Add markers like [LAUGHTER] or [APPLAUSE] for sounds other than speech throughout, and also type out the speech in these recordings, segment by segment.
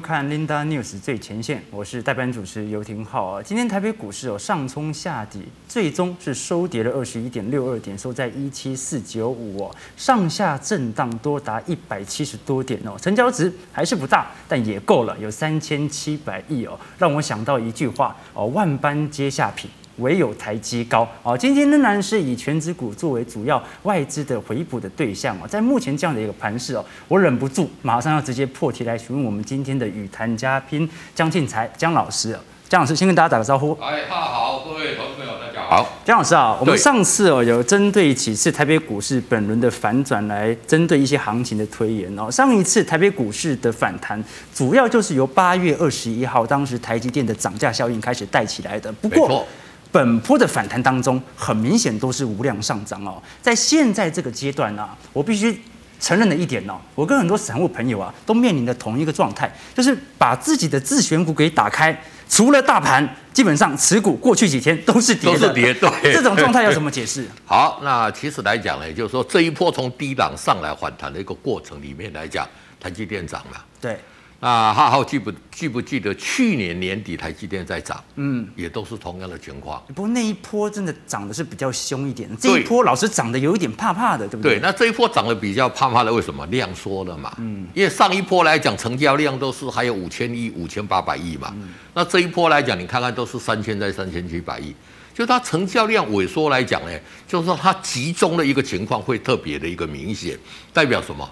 看 Linda News 最前线，我是代班主持游廷浩啊。今天台北股市有上冲下底，最终是收跌了二十一点六二点，收在一七四九五哦。上下震荡多达一百七十多点哦，成交值还是不大，但也够了，有三千七百亿哦。让我想到一句话哦：万般皆下品。唯有台积高哦，今天仍然是以全职股作为主要外资的回补的对象哦。在目前这样的一个盘势哦，我忍不住马上要直接破题来询问我们今天的语谈嘉宾江进才江老师。江老师先跟大家打个招呼。哎，大家好，各位投资朋友，大家好。江老师啊，我们上次哦有针对几次台北股市本轮的反转来针对一些行情的推演哦。上一次台北股市的反弹，主要就是由八月二十一号当时台积电的涨价效应开始带起来的。不过。本波的反弹当中，很明显都是无量上涨哦。在现在这个阶段呢、啊，我必须承认的一点哦，我跟很多散户朋友啊，都面临的同一个状态，就是把自己的自选股给打开，除了大盘，基本上持股过去几天都是跌的，都是跌。对，这种状态要怎么解释？[LAUGHS] 好，那其实来讲呢，就是说这一波从低档上来反弹的一个过程里面来讲，台积电涨了。对。那浩浩记不记不记得去年年底台积电在涨，嗯，也都是同样的情况。不过那一波真的涨的是比较凶一点，这一波老是涨得有一点怕怕的，对不对？对，那这一波涨得比较怕怕的，为什么？量缩了嘛，嗯，因为上一波来讲成交量都是还有五千亿、五千八百亿嘛，嗯，那这一波来讲，你看看都是三千在三千七百亿，就它成交量萎缩来讲呢，就是说它集中的一个情况会特别的一个明显，代表什么？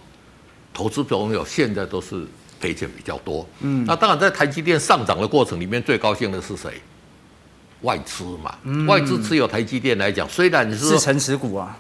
投资朋友现在都是。赔钱比较多，嗯，那当然在台积电上涨的过程里面，最高兴的是谁？外资嘛，嗯、外资持有台积电来讲，虽然你是四成持股啊，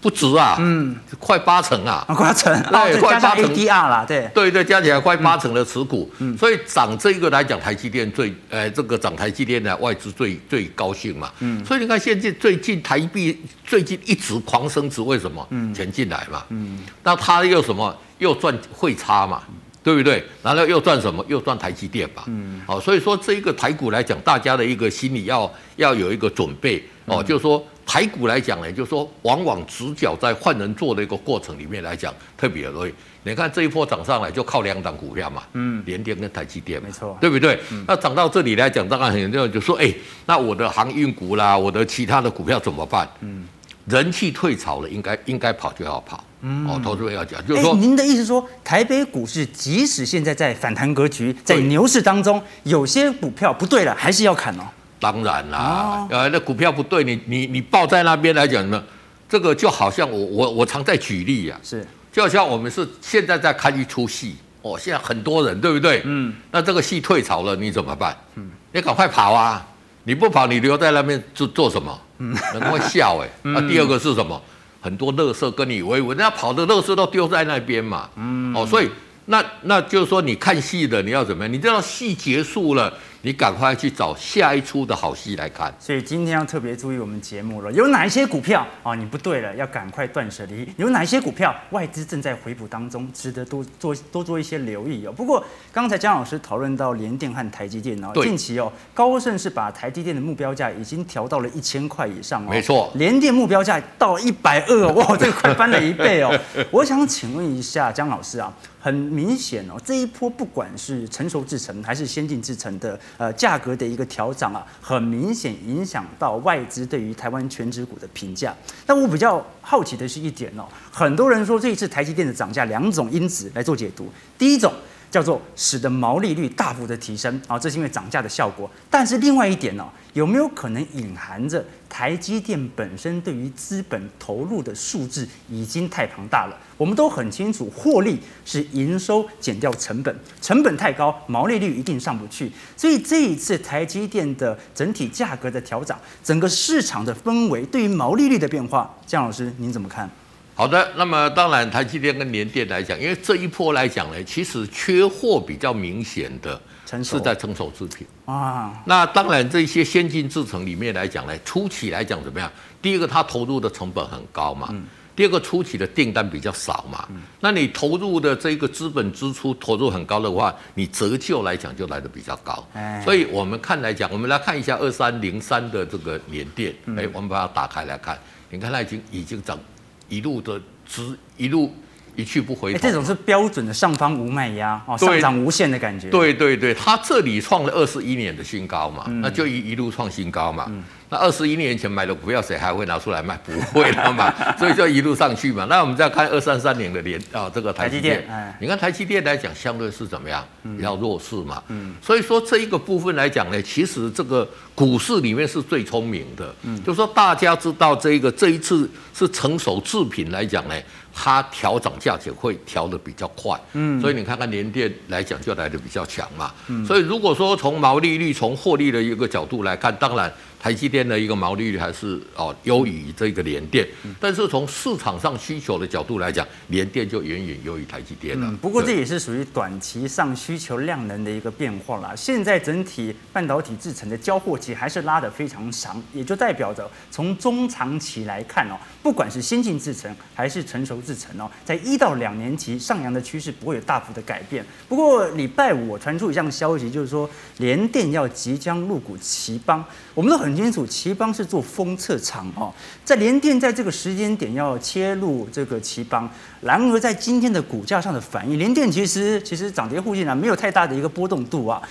不值啊，嗯，快八成啊，啊快八成，对，快八成。ADR 啦，对，对对，加起来快八成的持股，嗯，所以涨这个来讲，台积电最，呃，这个涨台积电的外资最最高兴嘛，嗯，所以你看现在最近台币最近一直狂升值，为什么？嗯，钱进来嘛，嗯，那他又什么？又赚汇差嘛。对不对？然后又赚什么？又赚台积电吧。嗯。哦，所以说这一个台股来讲，大家的一个心理要要有一个准备哦。就是说台股来讲呢，就是说往往直角在换人做的一个过程里面来讲，特别容易。你看这一波涨上来就靠两档股票嘛。嗯。联电跟台积电。没错。对不对？嗯。那涨到这里来讲，当然很多人就说：哎，那我的航运股啦，我的其他的股票怎么办？嗯。人气退潮了，应该应该跑就要跑。嗯，哦，投资人要讲，就是说，您的意思说，台北股市即使现在在反弹格局，在牛市当中，有些股票不对了，还是要砍哦。当然啦，呃、哦，那股票不对，你你你抱在那边来讲呢？这个就好像我我我常在举例呀、啊，是，就好像我们是现在在看一出戏哦，现在很多人对不对？嗯，那这个戏退潮了，你怎么办？嗯，你赶快跑啊！你不跑，你留在那边做做什么？嗯，人会笑哎。那、第二个是什么？很多乐色跟你维稳，人家跑的乐色都丢在那边嘛。嗯，哦，所以那那就是说，你看戏的你要怎么样？你知道戏结束了。你赶快去找下一出的好戏来看。所以今天要特别注意我们节目了，有哪一些股票啊？你不对了，要赶快断舍离。有哪一些股票外资正在回补当中，值得多做多做一些留意哦。不过刚才江老师讨论到联电和台积电哦，近期哦，高盛是把台积电的目标价已经调到了一千块以上哦。没错，联电目标价到一百二，哇，这个快翻了一倍哦。我想请问一下江老师啊。很明显哦，这一波不管是成熟制程还是先进制程的呃价格的一个调涨啊，很明显影响到外资对于台湾全职股的评价。但我比较好奇的是一点哦，很多人说这一次台积电的涨价两种因子来做解读，第一种。叫做使得毛利率大幅的提升啊，这是因为涨价的效果。但是另外一点呢，有没有可能隐含着台积电本身对于资本投入的数字已经太庞大了？我们都很清楚，获利是营收减掉成本，成本太高，毛利率一定上不去。所以这一次台积电的整体价格的调整，整个市场的氛围对于毛利率的变化，江老师您怎么看？好的，那么当然，台积电跟联电来讲，因为这一波来讲呢，其实缺货比较明显的，是在成熟制品啊。那当然，这些先进制程里面来讲呢，初期来讲怎么样？第一个，它投入的成本很高嘛；第二个，初期的订单比较少嘛。那你投入的这个资本支出投入很高的话，你折旧来讲就来得比较高。所以我们看来讲，我们来看一下二三零三的这个联电，哎，我们把它打开来看，你看它已经已经涨。一路的直一路一去不回头。这种是标准的上方无卖压哦，上涨无限的感觉。对对对，它这里创了二十一年的新高嘛，嗯、那就一一路创新高嘛。嗯那二十一年前买的股票，谁还会拿出来卖？不会了嘛，[LAUGHS] 所以就一路上去嘛。那我们再看二三三年的联啊，这个台积电，你看台积电来讲，相对是怎么样？比较弱势嘛。嗯。所以说这一个部分来讲呢，其实这个股市里面是最聪明的。嗯。就是说大家知道这一个这一次是成熟制品来讲呢，它调涨价钱会调得比较快。嗯。所以你看看联电来讲就来得比较强嘛。嗯。所以如果说从毛利率、从获利的一个角度来看，当然。台积电的一个毛利率还是哦优于这个联电，但是从市场上需求的角度来讲，联电就远远优于台积电了。不过这也是属于短期上需求量能的一个变化啦。现在整体半导体制成的交货期还是拉得非常长，也就代表着从中长期来看哦，不管是先进制程还是成熟制程哦，在一到两年期上扬的趋势不会有大幅的改变。不过礼拜五我传出一项消息，就是说联电要即将入股奇邦，我们都很。清楚，奇邦是做封测厂哦，在联电在这个时间点要切入这个奇邦，然而在今天的股价上的反应，联电其实其实涨跌互现啊，没有太大的一个波动度啊。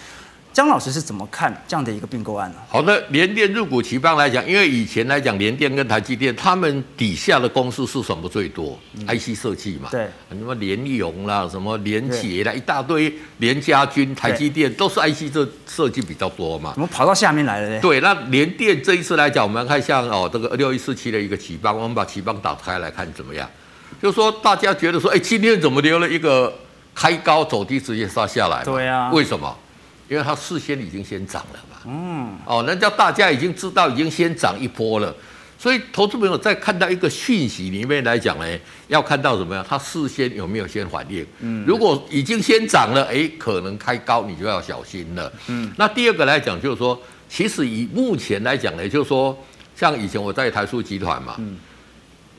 江老师是怎么看这样的一个并购案呢？好的，联电入股奇邦来讲，因为以前来讲，联电跟台积电他们底下的公司是什么最多、嗯、？IC 设计嘛，对，什么联咏啦，什么联捷啦，一大堆，联家军、台积电都是 IC 设设计比较多嘛。怎么跑到下面来了呢？对，那联电这一次来讲，我们看像哦这个六一四七的一个奇邦，我们把奇邦打开来看怎么样？就是说大家觉得说，哎，今天怎么留了一个开高走低，直接杀下来？对啊，为什么？因为它事先已经先涨了嘛，嗯，哦，人家大家已经知道已经先涨一波了，所以投资朋友在看到一个讯息里面来讲呢，要看到什么呀？它事先有没有先反应？嗯，如果已经先涨了，哎，可能开高你就要小心了。嗯，那第二个来讲就是说，其实以目前来讲呢，就是说，像以前我在台塑集团嘛，嗯，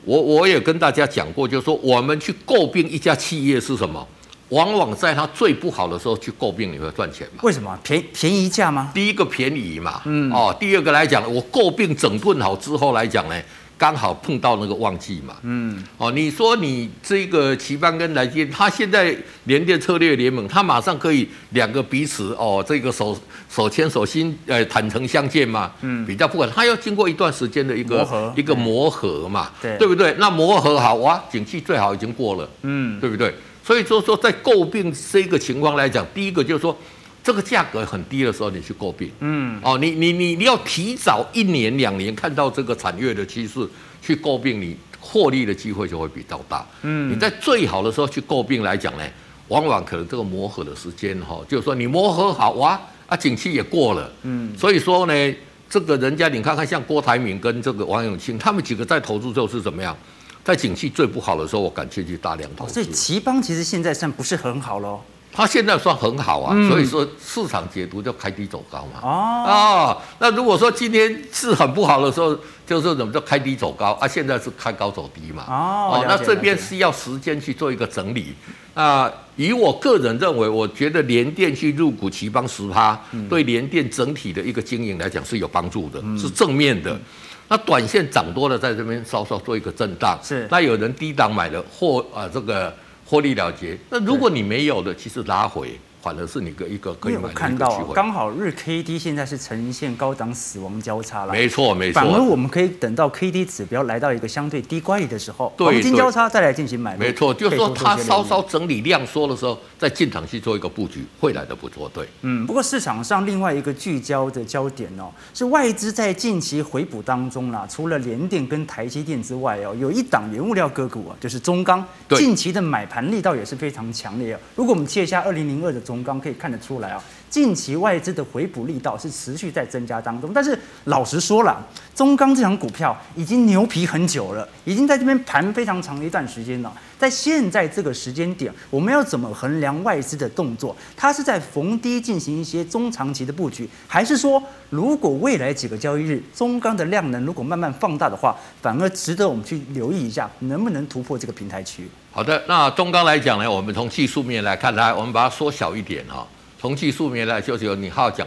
我我也跟大家讲过，就是说我们去诟病一家企业是什么？往往在它最不好的时候去诟病，你会赚钱吗？为什么？便便宜价吗？第一个便宜嘛，嗯。哦，第二个来讲，我诟病整顿好之后来讲呢，刚好碰到那个旺季嘛，嗯。哦，你说你这个齐邦跟台积，他现在联电策略联盟，他马上可以两个彼此哦，这个手手牵手心呃坦诚相见嘛，嗯，比较不可能，他要经过一段时间的一个磨合。一个磨合嘛，对。对不对？那磨合好哇，景气最好已经过了，嗯，对不对？所以说说在诟病这个情况来讲，第一个就是说，这个价格很低的时候你去诟病，嗯，哦，你你你你要提早一年两年看到这个产业的趋势去诟病，你获利的机会就会比较大，嗯，你在最好的时候去诟病来讲呢，往往可能这个磨合的时间哈，就是说你磨合好哇，啊，景气也过了，嗯，所以说呢，这个人家你看看像郭台铭跟这个王永庆，他们几个在投资之后是怎么样？在景气最不好的时候，我敢去去大量投资。所以奇邦其实现在算不是很好喽。它现在算很好啊，嗯、所以说市场解读就开低走高嘛。哦，哦，那如果说今天是很不好的时候，就是怎么叫开低走高啊？现在是开高走低嘛。哦，哦，那这边是要时间去做一个整理。啊，以我个人认为，我觉得联电去入股奇邦十趴，嗯、对联电整体的一个经营来讲是有帮助的，嗯、是正面的。嗯那短线涨多了，在这边稍稍做一个震荡。是，那有人低档买了获啊，这个获利了结。那如果你没有的，其实拉回。反而是你个一个可以买的。看到刚好日 K D 现在是呈现高档死亡交叉了。没错没错。反而我们可以等到 K D 指标来到一个相对低乖离的时候，黄金交叉再来进行买。没错，就是说它稍稍整理量缩的时候，再进场去做一个布局，会来的不错。对。嗯，不过市场上另外一个聚焦的焦点哦，是外资在近期回补当中啦，除了联电跟台积电之外哦，有一档原物料个股啊，就是中钢，近期的买盘力道也是非常强烈。如果我们切一下二零零二的中。刚可以看得出来啊，近期外资的回补力道是持续在增加当中。但是老实说了，中钢这档股票已经牛皮很久了，已经在这边盘非常长的一段时间了。在现在这个时间点，我们要怎么衡量外资的动作？它是在逢低进行一些中长期的布局，还是说，如果未来几个交易日中钢的量能如果慢慢放大的话，反而值得我们去留意一下，能不能突破这个平台区？好的，那中钢来讲呢，我们从技术面来看，来我们把它缩小一点哈。从技术面来，就是有你好讲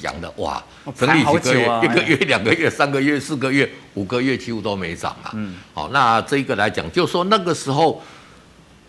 讲的哇，整理几个月，一个月、两个月、三个月、四个月、五个月几乎都没涨啊。嗯，好，那这个来讲，就是说那个时候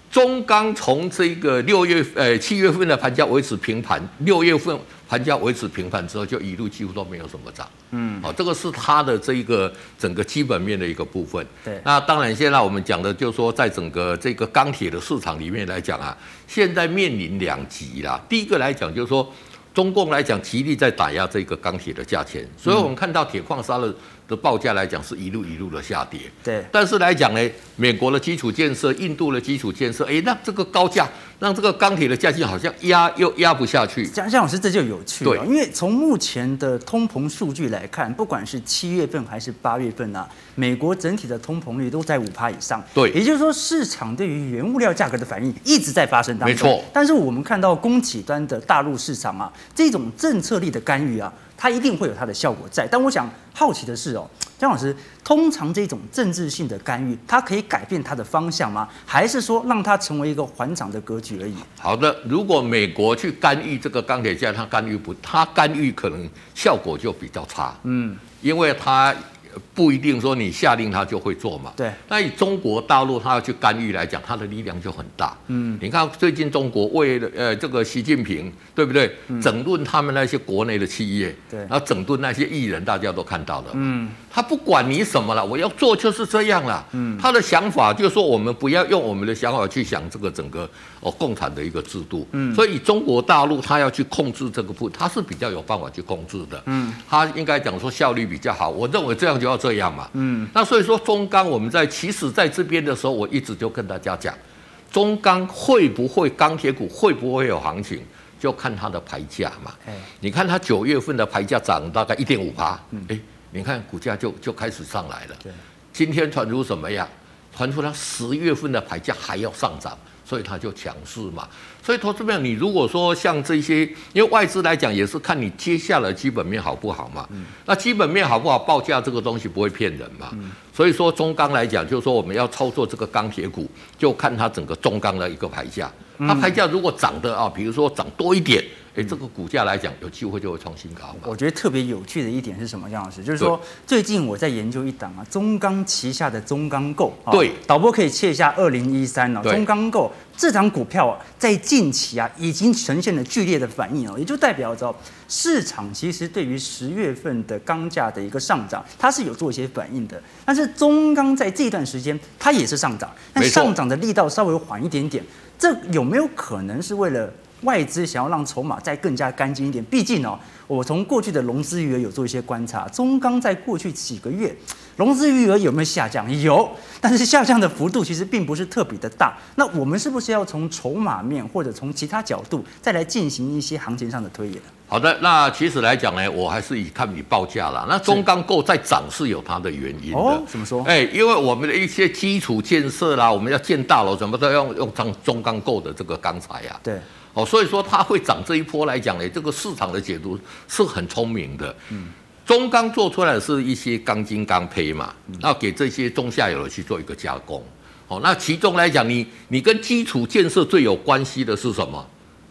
中钢从这个六月呃七月份的盘价维持平盘，六月份盘价维持平盘之后，就一路几乎都没有什么涨。嗯，好，这个是它的这一个整个基本面的一个部分。对，那当然现在我们讲的就是说，在整个这个钢铁的市场里面来讲啊，现在面临两极啦。第一个来讲就是说，中共来讲极力在打压这个钢铁的价钱，所以我们看到铁矿砂的。的报价来讲是一路一路的下跌，对。但是来讲呢，美国的基础建设、印度的基础建设，哎，那这个高价让这个钢铁的价钱好像压又压不下去。江江老师，这就有趣了，对，因为从目前的通膨数据来看，不管是七月份还是八月份啊，美国整体的通膨率都在五趴以上。对，也就是说，市场对于原物料价格的反应一直在发生当中。没错。但是我们看到供给端的大陆市场啊，这种政策力的干预啊。它一定会有它的效果在，但我想好奇的是哦，江老师，通常这种政治性的干预，它可以改变它的方向吗？还是说让它成为一个缓涨的格局而已？好的，如果美国去干预这个钢铁价，它干预不，它干预可能效果就比较差，嗯，因为它。不一定说你下令他就会做嘛。对。那以中国大陆他要去干预来讲，他的力量就很大。嗯。你看最近中国为了呃这个习近平，对不对？整顿他们那些国内的企业。对。然后整顿那些艺人，大家都看到了。嗯。他不管你什么了，我要做就是这样了。嗯。他的想法就是说，我们不要用我们的想法去想这个整个哦共产的一个制度。嗯。所以中国大陆他要去控制这个部，他是比较有办法去控制的。嗯。他应该讲说效率比较好，我认为这样就。要这样嘛？嗯，那所以说中钢我们在其实在这边的时候，我一直就跟大家讲，中钢会不会钢铁股会不会有行情，就看它的牌价嘛。哎，你看它九月份的牌价涨大概一点五八，哎，你看股价就就开始上来了。对，今天传出什么呀？传出它十月份的牌价还要上涨。所以它就强势嘛，所以投资朋友，你如果说像这些，因为外资来讲也是看你接下来基本面好不好嘛，嗯，那基本面好不好，报价这个东西不会骗人嘛，嗯，所以说中钢来讲，就是说我们要操作这个钢铁股，就看它整个中钢的一个牌价，它牌价如果涨的啊，比如说涨多一点。哎，这个股价来讲，有机会就会创新高。我觉得特别有趣的一点是什么，江老师？就是说，最近我在研究一档啊，中钢旗下的中钢构。对，导播可以切一下二零一三哦，中钢构这档股票啊，在近期啊，已经呈现了剧烈的反应哦，也就代表着市场其实对于十月份的钢价的一个上涨，它是有做一些反应的。但是中钢在这段时间，它也是上涨，但上涨的力道稍微缓一点点。这有没有可能是为了？外资想要让筹码再更加干净一点，毕竟哦，我从过去的融资余额有做一些观察，中钢在过去几个月融资余额有没有下降？有，但是下降的幅度其实并不是特别的大。那我们是不是要从筹码面或者从其他角度再来进行一些行情上的推演？好的，那其实来讲呢，我还是以看你报价啦。那中钢构在涨是有它的原因的。哦，怎么说？哎，因为我们的一些基础建设啦，我们要建大楼，什么都要用用上中钢构的这个钢材呀。对。哦，所以说它会涨这一波来讲呢，这个市场的解读是很聪明的。嗯，中钢做出来的是一些钢筋钢坯嘛，那给这些中下游的去做一个加工。哦，那其中来讲，你你跟基础建设最有关系的是什么？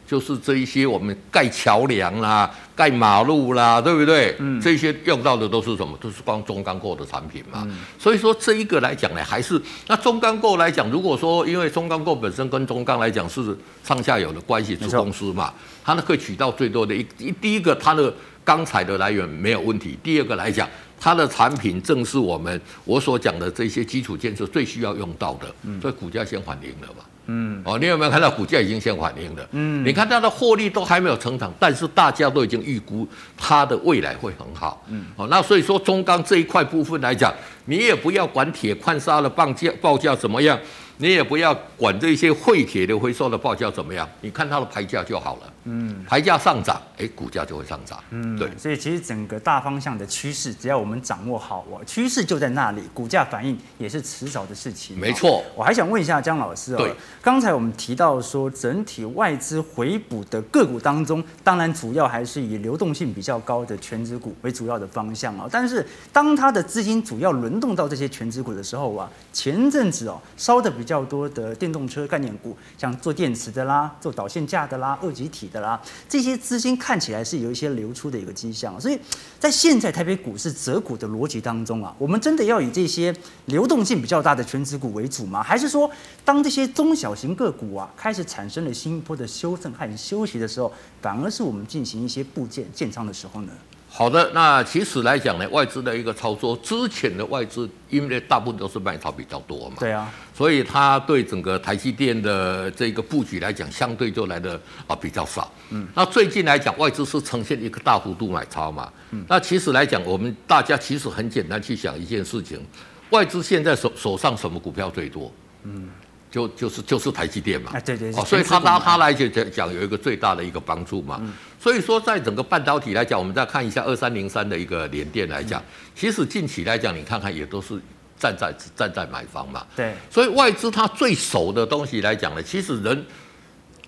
就是这一些我们盖桥梁啦、盖马路啦，对不对？嗯，这些用到的都是什么？都是光中钢构的产品嘛。嗯、所以说这一个来讲呢，还是那中钢构来讲，如果说因为中钢构本身跟中钢来讲是上下游的关系子公司嘛，它呢可以取到最多的一一第一个它的钢材的来源没有问题，第二个来讲它的产品正是我们我所讲的这些基础建设最需要用到的，所以股价先反应了嘛。嗯，哦，你有没有看到股价已经先反应了？嗯，你看它的获利都还没有成长，但是大家都已经预估它的未来会很好。嗯，哦，那所以说中钢这一块部分来讲，你也不要管铁矿砂的报价报价怎么样。你也不要管这些废铁的回收的报价怎么样，你看它的牌价就好了。嗯，牌价上涨，哎，股价就会上涨。嗯，对。所以其实整个大方向的趋势，只要我们掌握好，我趋势就在那里，股价反应也是迟早的事情。没错。我还想问一下江老师哦，对，刚才我们提到说，整体外资回补的个股当中，当然主要还是以流动性比较高的全值股为主要的方向啊。但是当它的资金主要轮动到这些全值股的时候啊，前阵子哦烧的比较多的电动车概念股，像做电池的啦，做导线架的啦，二极体的。的啦，这些资金看起来是有一些流出的一个迹象。所以在现在台北股市择股的逻辑当中啊，我们真的要以这些流动性比较大的全职股为主吗？还是说，当这些中小型个股啊开始产生了新一波的修正和休息的时候，反而是我们进行一些部件建仓的时候呢？好的，那其实来讲呢，外资的一个操作，之前的外资因为大部分都是卖超比较多嘛，对啊，所以它对整个台积电的这个布局来讲，相对就来的啊比较少。嗯，那最近来讲，外资是呈现一个大幅度买超嘛。嗯，那其实来讲，我们大家其实很简单去想一件事情，外资现在手手上什么股票最多？嗯。就就是就是台积电嘛，啊对对，哦，所以他他他来讲讲有一个最大的一个帮助嘛，嗯、所以说在整个半导体来讲，我们再看一下二三零三的一个联电来讲，嗯、其实近期来讲，你看看也都是站在站在买方嘛，对，所以外资它最熟的东西来讲呢，其实人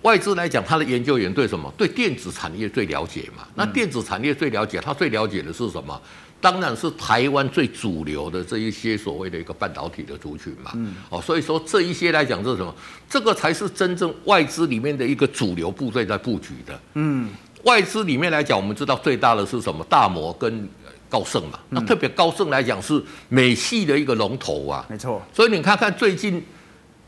外资来讲，他的研究员对什么？对电子产业最了解嘛，那电子产业最了解，他最了解的是什么？当然是台湾最主流的这一些所谓的一个半导体的族群嘛，嗯，哦，所以说这一些来讲是什么？这个才是真正外资里面的一个主流部队在布局的，嗯，外资里面来讲，我们知道最大的是什么？大摩跟高盛嘛，那特别高盛来讲是美系的一个龙头啊，没错，所以你看看最近。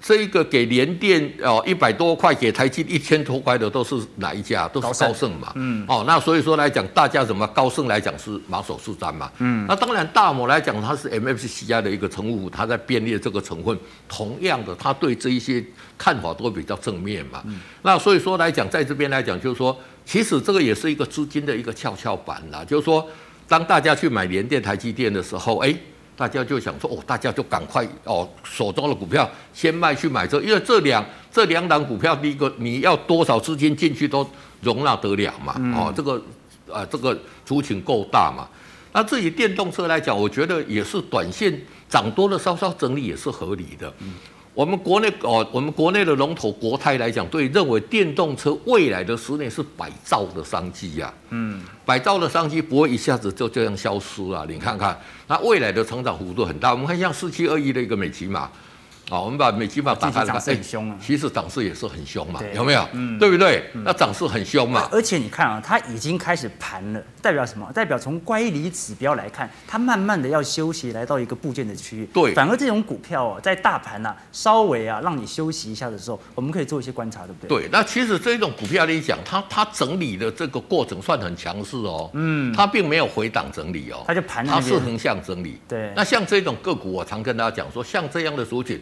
这一个给联电哦一百多块，给台积一千多块的都是哪一家？都是高盛嘛。嗯。哦，那所以说来讲，大家怎么高盛来讲是马首是瞻嘛。嗯。那当然大摩来讲，它是 MFCI 的一个成分股，它在编列这个成分，同样的，它对这一些看法都比较正面嘛。嗯。那所以说来讲，在这边来讲，就是说，其实这个也是一个资金的一个跷跷板啦。就是说，当大家去买联电、台积电的时候，哎。大家就想说哦，大家就赶快哦，手中的股票先卖去买这，因为这两这两档股票，第一个你要多少资金进去都容纳得了嘛，哦，这个呃这个族群够大嘛。那至于电动车来讲，我觉得也是短线涨多了稍稍整理也是合理的。我们国内哦，我们国内的龙头国泰来讲，对认为电动车未来的十年是百兆的商机呀。嗯，百兆的商机不会一下子就这样消失啊。你看看，那未来的成长幅度很大。我们看像四七二一的一个美琪玛。好，我们把美金法打开来看，很凶啊，其实涨势也是很凶嘛，有没有？嗯，对不对？那涨势很凶嘛。而且你看啊，它已经开始盘了，代表什么？代表从乖离指标来看，它慢慢的要休息，来到一个部件的区域。对，反而这种股票啊，在大盘啊稍微啊让你休息一下的时候，我们可以做一些观察，对不对？对，那其实这种股票来讲，它它整理的这个过程算很强势哦。嗯，它并没有回档整理哦，它就盘，它是横向整理。对，那像这种个股，我常跟大家讲说，像这样的族群。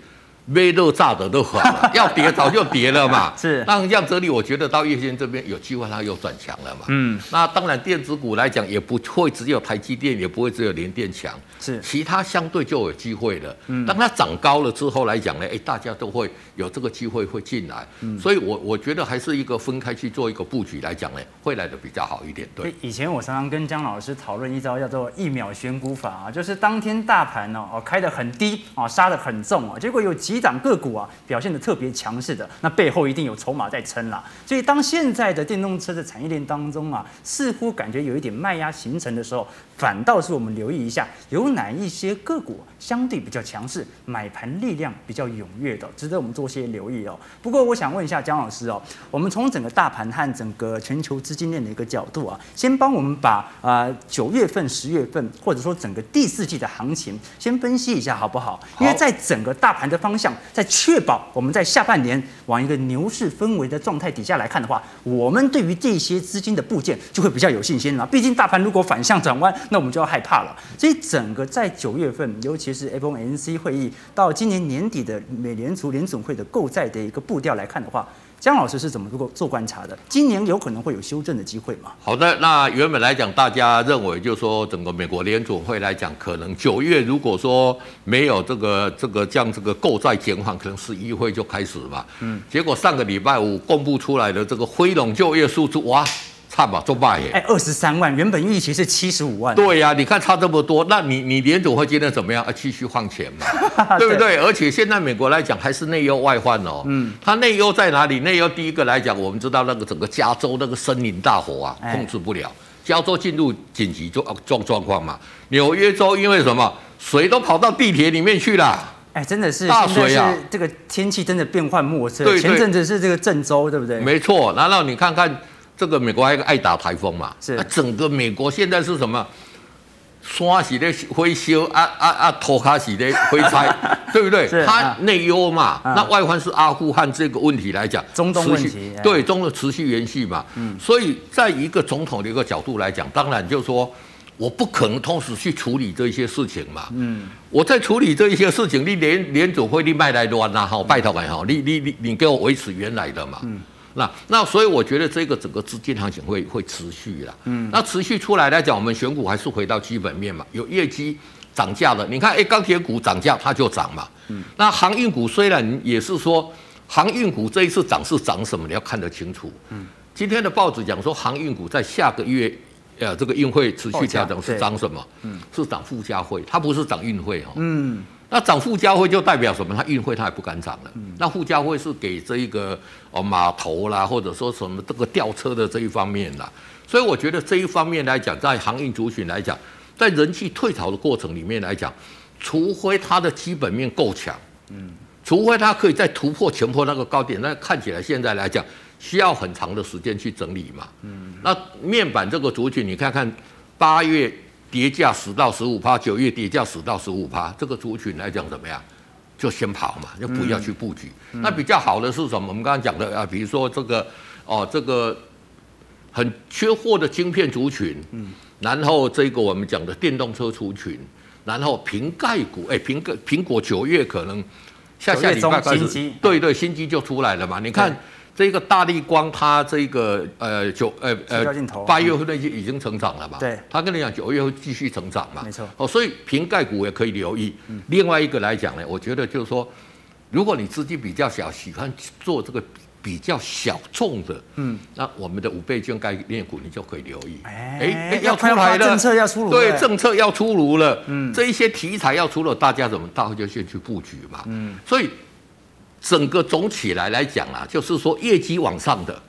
微肉炸的都好了，[LAUGHS] 要跌早就跌了嘛。[LAUGHS] 是，那这样这里，我觉得到月线这边有机会，它又转强了嘛。嗯，那当然电子股来讲，也不会只有台积电，也不会只有联电强。是，其他相对就有机会了。嗯，当它涨高了之后来讲呢，哎，大家都会有这个机会会进来。嗯，所以我我觉得还是一个分开去做一个布局来讲呢，会来的比较好一点。对，以前我常常跟姜老师讨论一招叫做一秒选股法啊，就是当天大盘哦哦开的很低啊，杀的很重啊，结果有几档个股啊。表现的特别强势的，那背后一定有筹码在撑啦。所以当现在的电动车的产业链当中啊，似乎感觉有一点卖压形成的时候，反倒是我们留意一下，有哪一些个股相对比较强势，买盘力量比较踊跃的，值得我们做些留意哦。不过我想问一下姜老师哦，我们从整个大盘和整个全球资金链的一个角度啊，先帮我们把啊九月份、十月份，或者说整个第四季的行情先分析一下好不好？因为在整个大盘的方向，在确保我们在下半年往一个牛市氛围的状态底下来看的话，我们对于这些资金的部件就会比较有信心了。毕竟大盘如果反向转弯，那我们就要害怕了。所以整个在九月份，尤其是 FOMC 会议到今年年底的美联储联总会的购债的一个步调来看的话。姜老师是怎么做做观察的？今年有可能会有修正的机会吗？好的，那原本来讲，大家认为就是说，整个美国联总会来讲，可能九月如果说没有这个这个将这个购债减缓，可能十一会就开始嘛。嗯。结果上个礼拜五公布出来的这个非农就业数字，哇！差吧，做败耶！哎，二十三万，原本预期是七十五万。对呀、啊，你看差这么多，那你你联总会今天怎么样？啊，继续放钱嘛，[LAUGHS] 对不对？而且现在美国来讲还是内忧外患哦。嗯，它内忧在哪里？内忧第一个来讲，我们知道那个整个加州那个森林大火啊，控制不了，加州进入紧急状状状况嘛。纽约州因为什么？水都跑到地铁里面去了。哎，真的是大水啊！这个天气真的变幻莫测。对对，前阵子是这个郑州，对不对？没错。难道你看看？这个美国还爱打台风嘛，是，那整个美国现在是什么？山是在灰修啊啊啊，土卡是在灰拆，[LAUGHS] 对不对？它内忧嘛，啊、那外环是阿富汗这个问题来讲，中东问题，对中的持续延续嘛。嗯，所以在一个总统的一个角度来讲，当然就是说，我不可能同时去处理这些事情嘛。嗯，我在处理这一些事情，你联联总会你卖来乱呐，好，拜托你好，你你你你给我维持原来的嘛。嗯。那那所以我觉得这个整个资金行情会会持续啦。嗯，那持续出来来讲，我们选股还是回到基本面嘛，有业绩涨价的。你看，哎，钢铁股涨价它就涨嘛。嗯，那航运股虽然也是说，航运股这一次涨是涨什么？你要看得清楚。嗯，今天的报纸讲说，航运股在下个月，呃，这个运会持续调整是涨什么？嗯，是涨附加费，它不是涨运费哈。嗯。那涨附加费就代表什么？它运费它也不敢涨了。那附加费是给这一个哦码头啦，或者说什么这个吊车的这一方面啦。所以我觉得这一方面来讲，在航运族群来讲，在人气退潮的过程里面来讲，除非它的基本面够强，嗯，除非它可以再突破前波那个高点，那看起来现在来讲需要很长的时间去整理嘛。嗯，那面板这个族群，你看看八月。跌价十到十五趴，九月跌价十到十五趴，这个族群来讲怎么样？就先跑嘛，就不要去布局。嗯、那比较好的是什么？我们刚刚讲的啊，比如说这个哦，这个很缺货的晶片族群，嗯，然后这个我们讲的电动车族群，然后瓶盖股，哎，苹果苹果九月可能下下礼拜开始，对对，新机就出来了嘛，你看。这个大立光，它这个呃九呃呃八月份那些已经成长了嘛？对，他跟你讲九月会继续成长嘛？没错。哦，所以苹概股也可以留意。嗯。另外一个来讲呢，我觉得就是说，如果你资金比较小，喜欢做这个比较小众的，嗯，那我们的五倍券概念股你就可以留意。哎哎，要出来了，政策要出炉，对，政策要出炉了。嗯。这一些题材要出了，大家怎么大会就先去布局嘛？嗯。所以。整个总起来来讲啊，就是说业绩往上的，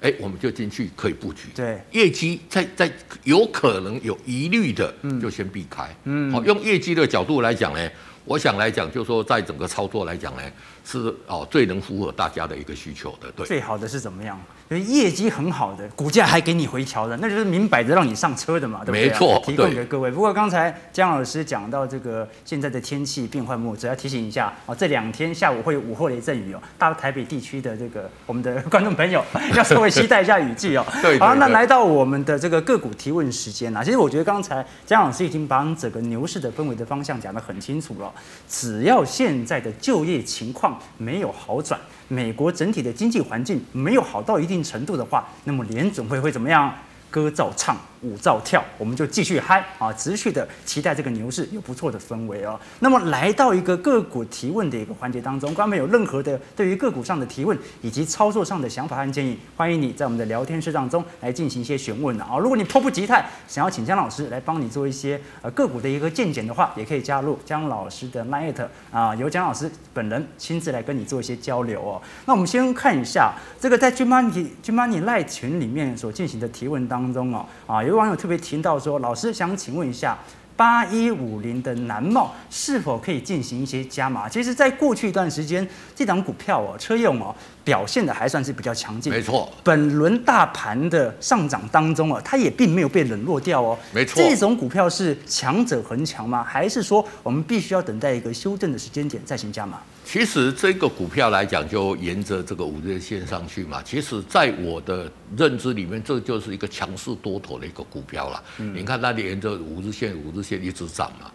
哎，我们就进去可以布局。对，业绩在在有可能有疑虑的，就先避开。嗯，好，用业绩的角度来讲呢，我想来讲，就是说在整个操作来讲呢。是哦，最能符合大家的一个需求的，对。最好的是怎么样？因为业绩很好的，股价还给你回调的，那就是明摆着让你上车的嘛，对不对？没错，提供给各位。不过刚才江老师讲到这个现在的天气变幻莫测，要提醒一下哦，这两天下午会有午后雷阵雨哦，大台北地区的这个我们的观众朋友要稍微期待一下雨季哦。对，[LAUGHS] 对，对。好，那来到我们的这个个股提问时间啊，其实我觉得刚才江老师已经把整个牛市的氛围的方向讲得很清楚了，只要现在的就业情况。没有好转，美国整体的经济环境没有好到一定程度的话，那么联准会会怎么样？歌照唱。舞照跳，我们就继续嗨啊！持续的期待这个牛市有不错的氛围哦。那么来到一个个股提问的一个环节当中，观众有任何的对于个股上的提问以及操作上的想法和建议，欢迎你在我们的聊天室当中来进行一些询问啊！如果你迫不及待想要请江老师来帮你做一些呃个股的一个见解的话，也可以加入江老师的 LINE 啊，由江老师本人亲自来跟你做一些交流哦。那我们先看一下这个在 GMoney GMoney LINE 群里面所进行的提问当中哦啊。有网友特别提到说：“老师想请问一下，八一五零的南贸是否可以进行一些加码？其实，在过去一段时间，这档股票哦，车用哦，表现的还算是比较强劲。没错，本轮大盘的上涨当中啊，它也并没有被冷落掉哦。没错，这种股票是强者恒强吗？还是说我们必须要等待一个修正的时间点再行加码？”其实这个股票来讲，就沿着这个五日线上去嘛。其实，在我的认知里面，这就是一个强势多头的一个股票了。嗯、你看它沿着五日线、五日线一直涨嘛。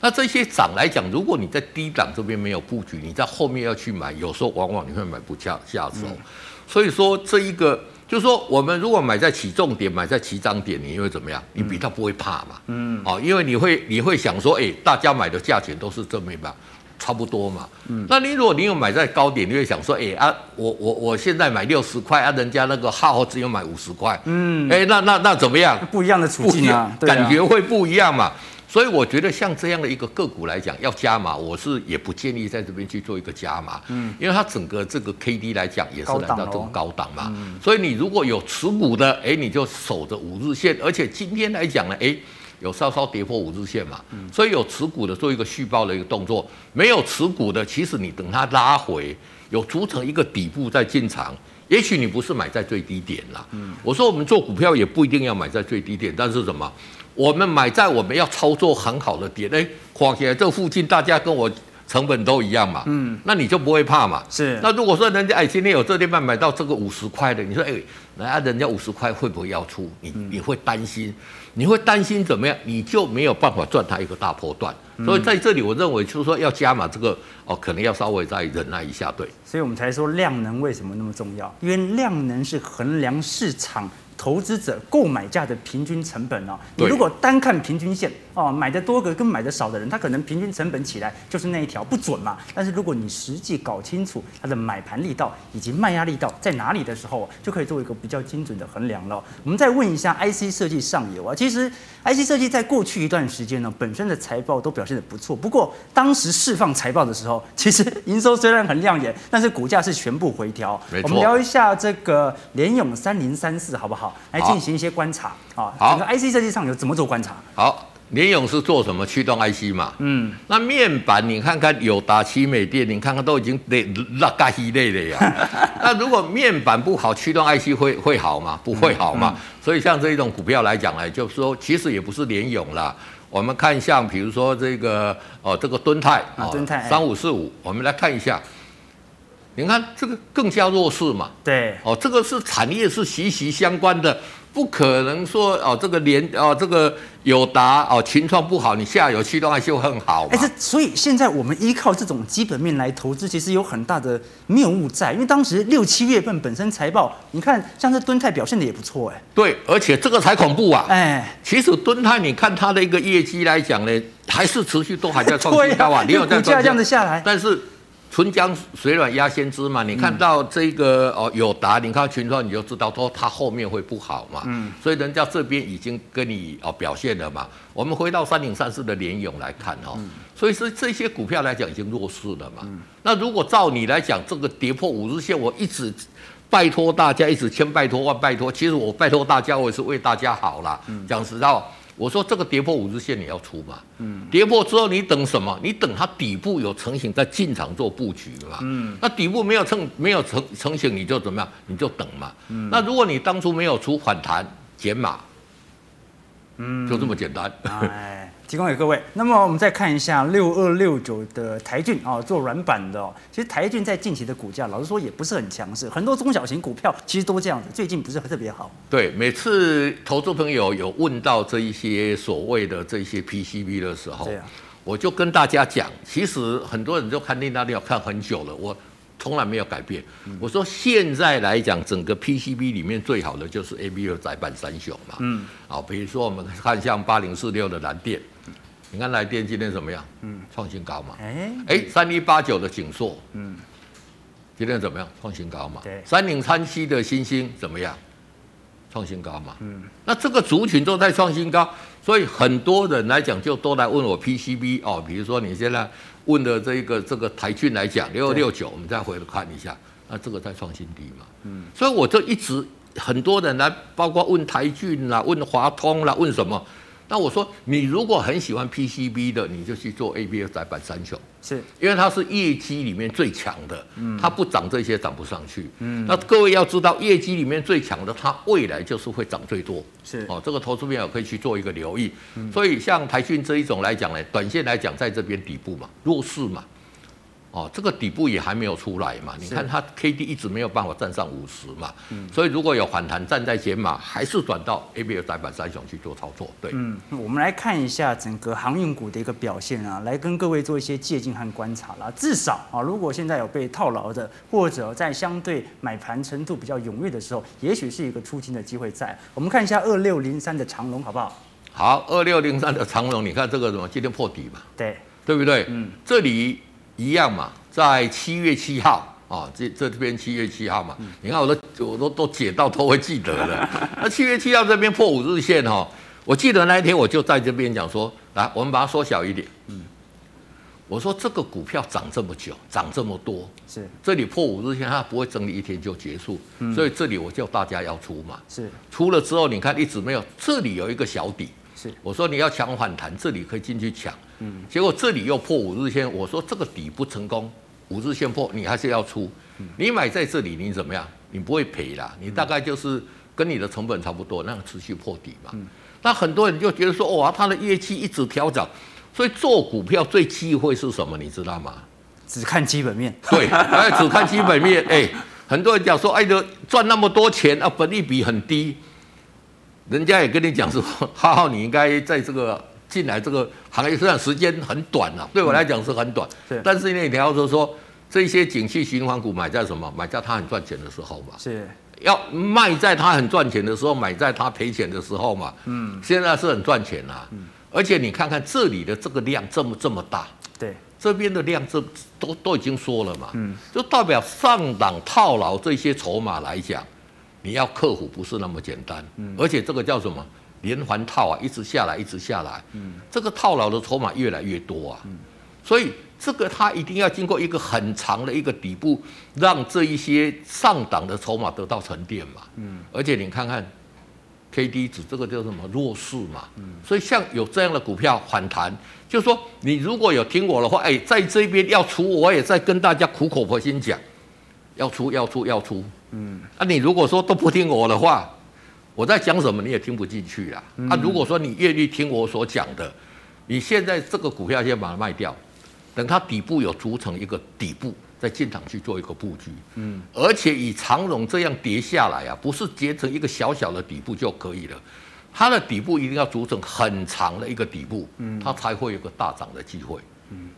那这些涨来讲，如果你在低档这边没有布局，你在后面要去买，有时候往往你会买不下下手。嗯、所以说，这一个就是说，我们如果买在起重点，买在起涨点，你会怎么样？你比较不会怕嘛。嗯。哦，因为你会你会想说，哎，大家买的价钱都是这么吧。差不多嘛，嗯，那你如果你有买在高点，你会想说，哎、欸、啊，我我我现在买六十块啊，人家那个号只有买五十块，嗯，哎、欸，那那那怎么样？不一样的处境啊，感觉会不一样嘛。啊、所以我觉得像这样的一个个股来讲，要加码，我是也不建议在这边去做一个加码，嗯，因为它整个这个 K D 来讲也是来到这种高档嘛，嗯、所以你如果有持股的，哎、欸，你就守着五日线，而且今天来讲呢，哎、欸。有稍稍跌破五日线嘛，嗯所以有持股的做一个续报的一个动作，没有持股的，其实你等它拉回，有组成一个底部再进场，也许你不是买在最低点啦。嗯，我说我们做股票也不一定要买在最低点，但是什么？我们买在我们要操作很好的点，哎，况且这附近大家跟我成本都一样嘛，嗯，那你就不会怕嘛。是。那如果说人家哎今天有这地方买到这个五十块的，你说哎，人家人家五十块会不会要出？你你会担心？你会担心怎么样？你就没有办法赚它一个大波段。所以在这里，我认为就是说要加码这个哦，可能要稍微再忍耐一下，对。所以我们才说量能为什么那么重要？因为量能是衡量市场。投资者购买价的平均成本呢，你如果单看平均线哦，买的多个跟买的少的人，他可能平均成本起来就是那一条不准嘛。但是如果你实际搞清楚它的买盘力道以及卖压力道在哪里的时候，就可以做一个比较精准的衡量了。我们再问一下 IC 设计上游啊，其实 IC 设计在过去一段时间呢，本身的财报都表现的不错。不过当时释放财报的时候，其实 [LAUGHS] 营收虽然很亮眼，但是股价是全部回调。我们聊一下这个联咏三零三四好不好？来进行一些观察啊，好，整个 IC 设计上游怎么做观察？好，联咏是做什么驱动 IC 嘛？嗯，那面板你看看友达、奇美电，你看看都已经累拉嘎一类的呀。[LAUGHS] 那如果面板不好，驱动 IC 会会好吗？不会好嘛。嗯嗯、所以像这一种股票来讲呢，就是说其实也不是联咏啦。我们看像比如说这个哦，这个敦泰啊，敦泰三五四五，我们来看一下。你看这个更加弱势嘛？对，哦，这个是产业是息息相关的，不可能说哦，这个连哦，这个友达哦，情创不好，你下游驱动 IC 会很好。哎，这所以现在我们依靠这种基本面来投资，其实有很大的谬误在，因为当时六七月份本身财报，你看像这敦泰表现的也不错，哎。对，而且这个才恐怖啊！哎，其实敦泰，你看它的一个业绩来讲呢，还是持续都还在创新高啊，[LAUGHS] 你有在这样子下来，但是。春江水暖鸭先知嘛，你看到这个哦友达，你看群创，你就知道说它后面会不好嘛。嗯，所以人家这边已经跟你哦表现了嘛。我们回到三零三四的联勇来看哦，所以说这些股票来讲已经弱势了嘛。那如果照你来讲，这个跌破五日线，我一直拜托大家，一直千拜托万拜托，其实我拜托大家，我也是为大家好啦。讲实话。我说这个跌破五日线你要出嘛？嗯，跌破之后你等什么？你等它底部有成型再进场做布局嘛。嗯，那底部没有成没有成成型你就怎么样？你就等嘛。嗯，那如果你当初没有出反弹减码，嗯，就这么简单。哎提供给各位。那么我们再看一下六二六九的台郡啊，做软板的哦。其实台郡在近期的股价，老实说也不是很强势，很多中小型股票其实都这样子，最近不是特别好。对，每次投资朋友有问到这一些所谓的这些 PCB 的时候，啊、我就跟大家讲，其实很多人就看那那要看很久了，我。从来没有改变。我说现在来讲，整个 PCB 里面最好的就是 ABF 载板三雄嘛。嗯。好，比如说我们看像八零四六的蓝电，你看来电今天怎么样？嗯。创新高嘛。哎。哎，三一八九的景硕，嗯。今天怎么样？创新高嘛。对。三零三七的星星怎么样？创新高嘛。嗯。那这个族群都在创新高，所以很多人来讲就都来问我 PCB 哦，比如说你现在。问的这一个这个台俊来讲，六六九，我们再回头看一下，那这个在创新低嘛，嗯，所以我就一直很多人来，包括问台俊啦，问华通啦，问什么？那我说，你如果很喜欢 PCB 的，你就去做 ABF 窄板三雄，是因为它是业绩里面最强的，嗯，它不涨这些涨不上去，嗯，那各位要知道，业绩里面最强的，它未来就是会涨最多，是哦，这个投资朋友可以去做一个留意，嗯，所以像台讯这一种来讲呢，短线来讲在这边底部嘛，弱势嘛。哦，这个底部也还没有出来嘛？你看它 K D 一直没有办法站上五十嘛，嗯，所以如果有反弹，站在前码，还是转到 A B F 载板三雄去做操作。对，嗯，我们来看一下整个航运股的一个表现啊，来跟各位做一些借鉴和观察啦。至少啊，如果现在有被套牢的，或者在相对买盘程度比较踊跃的时候，也许是一个出清的机会在。我们看一下二六零三的长龙好不好？好，二六零三的长龙，你看这个什么？今天破底嘛？对，对不对？嗯，这里。一样嘛，在七月七号啊，这这边七月七号嘛，你看我都我都都解到都会记得的。[LAUGHS] 那七月七号这边破五日线哈，我记得那一天我就在这边讲说，来，我们把它缩小一点。嗯，我说这个股票涨这么久，涨这么多，是这里破五日线，它不会整理一天就结束，所以这里我叫大家要出嘛。是出了之后，你看一直没有，这里有一个小底。是我说你要抢反弹，这里可以进去抢。嗯，结果这里又破五日线，我说这个底不成功，五日线破，你还是要出。嗯、你买在这里，你怎么样？你不会赔啦，你大概就是跟你的成本差不多，那样持续破底嘛。那很多人就觉得说，哇，他的业绩一直调涨，所以做股票最忌讳是什么？你知道吗？只看基本面。对，哎，只看基本面。哎，很多人讲说，哎，赚那么多钱啊，本利比很低。人家也跟你讲说，浩浩，你应该在这个进来这个行业，虽然时间很短啊，对我来讲是很短。是。但是那条就是说，这些景气循环股买在什么？买在它很赚钱的时候嘛。是。要卖在它很赚钱的时候，买在它赔钱的时候嘛。嗯。现在是很赚钱啊。嗯。而且你看看这里的这个量这么这么大。对。这边的量这都都已经说了嘛。嗯。就代表上档套牢这些筹码来讲。你要克服不是那么简单，嗯，而且这个叫什么？连环套啊，一直下来，一直下来，嗯，这个套牢的筹码越来越多啊，嗯，所以这个它一定要经过一个很长的一个底部，让这一些上档的筹码得到沉淀嘛，嗯，而且你看看 K D 值这个叫什么？弱势嘛，嗯，所以像有这样的股票反弹，就是说你如果有听我的话，哎，在这边要出，我也在跟大家苦口婆心讲，要出，要出，要出。嗯，那、啊、你如果说都不听我的话，我在讲什么你也听不进去啊。那、啊、如果说你愿意听我所讲的，你现在这个股票先把它卖掉，等它底部有组成一个底部，再进场去做一个布局。嗯，而且以长荣这样跌下来啊，不是结成一个小小的底部就可以了，它的底部一定要组成很长的一个底部，嗯，它才会有个大涨的机会。嗯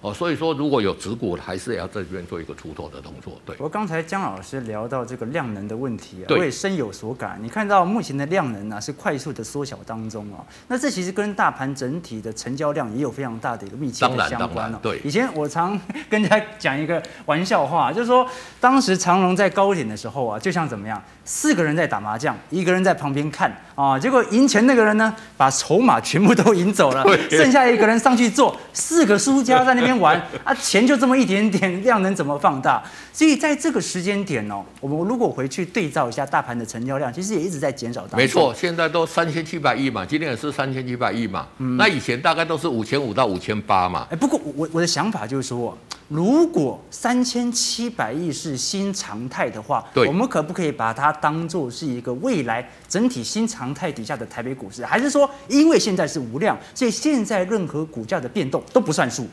哦，所以说如果有持股，还是要在这边做一个出脱的动作。对，我刚才江老师聊到这个量能的问题啊，我也深有所感。你看到目前的量能啊是快速的缩小当中啊，那这其实跟大盘整体的成交量也有非常大的一个密切的相关哦。对，以前我常跟人家讲一个玩笑话，就是说当时长隆在高点的时候啊，就像怎么样，四个人在打麻将，一个人在旁边看啊，结果赢钱那个人呢，把筹码全部都赢走了，[LAUGHS] 剩下一个人上去做，四个输家。在那边玩 [LAUGHS] 啊，钱就这么一点点，量能怎么放大？所以在这个时间点哦，我们如果回去对照一下大盘的成交量，其实也一直在减少当。没错，现在都三千七百亿嘛，今天也是三千七百亿嘛。嗯，那以前大概都是五千五到五千八嘛。哎，不过我我的想法就是说，如果三千七百亿是新常态的话，对，我们可不可以把它当做是一个未来整体新常态底下的台北股市？还是说，因为现在是无量，所以现在任何股价的变动都不算数？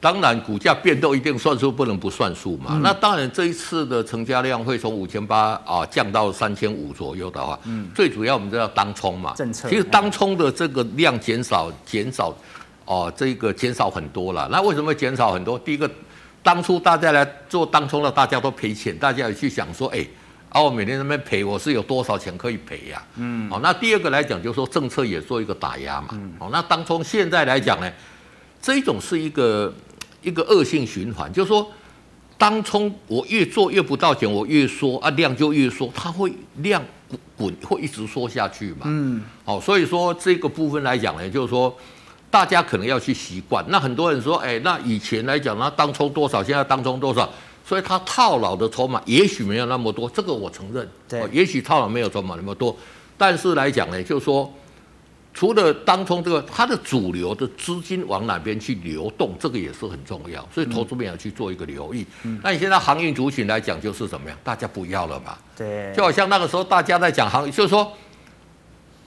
当然，股价变动一定算数，不能不算数嘛。嗯、那当然，这一次的成交量会从五千八啊降到三千五左右的话，嗯，最主要我们知道当冲嘛，政策。其实当冲的这个量减少，减少，哦、啊，这个减少很多了。那为什么会减少很多？第一个，当初大家来做当冲的，大家都赔钱，大家也去想说，哎，啊，我每天在那边赔，我是有多少钱可以赔呀、啊？嗯，好、啊，那第二个来讲，就是说政策也做一个打压嘛。嗯，好、啊，那当冲现在来讲呢，这一种是一个。一个恶性循环，就是说，当冲我越做越不到钱，我越缩啊，量就越缩，它会量滚滚会一直缩下去嘛。嗯，好，所以说这个部分来讲呢，就是说大家可能要去习惯。那很多人说，哎，那以前来讲，那当冲多少，现在当冲多少，所以他套牢的筹码也许没有那么多，这个我承认。对，也许套牢没有筹码那么多，但是来讲呢，就是说。除了当冲这个，它的主流的资金往哪边去流动，这个也是很重要，所以投资面要去做一个留意。嗯，那你现在航运族群来讲，就是怎么样？大家不要了嘛？对，就好像那个时候大家在讲航运，就是说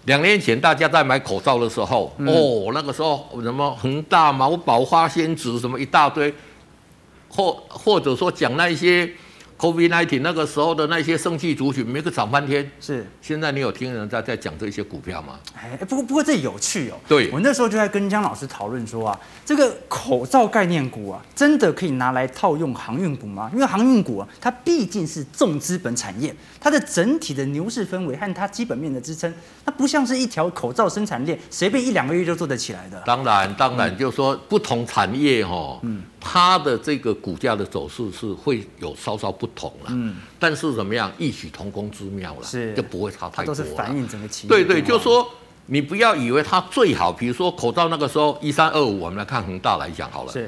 两年前大家在买口罩的时候，嗯、哦，那个时候什么恒大、毛宝、花仙子什么一大堆，或或者说讲那一些。COVID-19 那个时候的那些生气族群，每个涨翻天。是，现在你有听人在在讲这些股票吗？哎，不过不过这有趣哦。对，我那时候就在跟江老师讨论说啊，这个口罩概念股啊，真的可以拿来套用航运股吗？因为航运股啊，它毕竟是重资本产业，它的整体的牛市氛围和它基本面的支撑，它不像是一条口罩生产链，随便一两个月就做得起来的。当然，当然，就是说不同产业哈、哦，嗯。它的这个股价的走势是会有稍稍不同了，嗯，但是怎么样异曲同工之妙了，是就不会差太多了。都是反映整个企业。对对，就是说你不要以为它最好，比如说口罩那个时候一三二五，我们来看恒大来讲好了，是，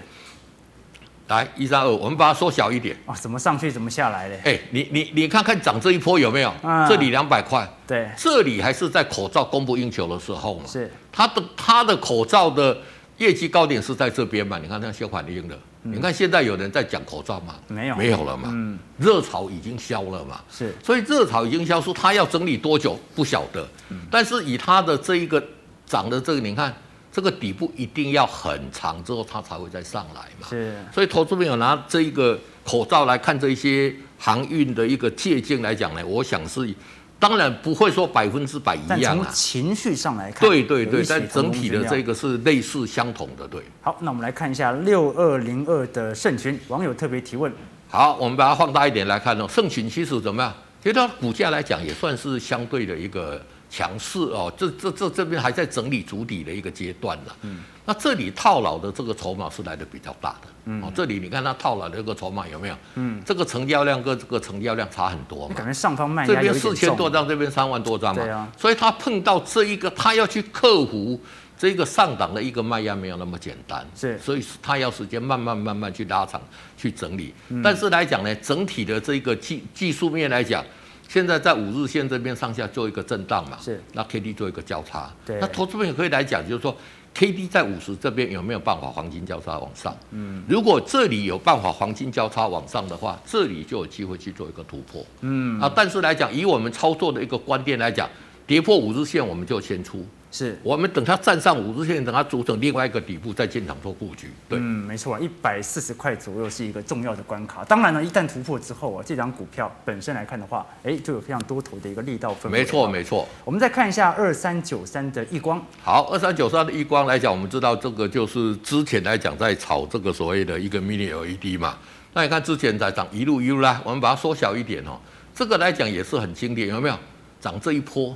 来一三二五，我们把它缩小一点啊，怎么上去怎么下来嘞？哎，你你你看看涨这一波有没有？嗯，这里两百块，对，这里还是在口罩供不应求的时候嘛，是它的它的口罩的。业绩高点是在这边嘛？你看那些反应的，你看现在有人在讲口罩吗？没有，没有了嘛。嗯，热潮已经消了嘛。是，所以热潮已经消失，它要整理多久不晓得。嗯，但是以它的这一个涨的这个，你看这个底部一定要很长之后，它才会再上来嘛。是，所以投资朋友拿这一个口罩来看这一些航运的一个借鉴来讲呢，我想是。当然不会说百分之百一样啊，从情绪上来看，对对对，但整体的这个是类似相同的，对。好，那我们来看一下六二零二的盛群，网友特别提问。好，我们把它放大一点来看哦，盛群其实怎么样？其实它股价来讲也算是相对的一个。强势哦，这这这这边还在整理主底的一个阶段了。嗯，那这里套牢的这个筹码是来的比较大的。嗯，哦，这里你看它套牢的这个筹码有没有？嗯，这个成交量跟这个成交量差很多嘛。你感觉上方卖这边四千多张，这边三万多张嘛。对啊。所以它碰到这一个，它要去克服这个上档的一个卖压没有那么简单。是。所以它要时间慢慢慢慢去拉长去整理。嗯。但是来讲呢，整体的这个技技术面来讲。现在在五日线这边上下做一个震荡嘛，是，那 K D 做一个交叉，对，那投资朋友可以来讲，就是说 K D 在五十这边有没有办法黄金交叉往上？嗯，如果这里有办法黄金交叉往上的话，这里就有机会去做一个突破，嗯，啊，但是来讲，以我们操作的一个观点来讲，跌破五日线我们就先出。是我们等它站上五日线，等它组成另外一个底部，再进场做布局。对，嗯，没错，一百四十块左右是一个重要的关卡。当然呢，一旦突破之后啊，这张股票本身来看的话，哎，就有非常多头的一个力道氛围。没错，没错。我们再看一下二三九三的亿光。好，二三九三的亿光来讲，我们知道这个就是之前来讲在炒这个所谓的一个 mini LED 嘛。那你看之前在涨一路一路啦，我们把它缩小一点哦。这个来讲也是很经典，有没有？涨这一波。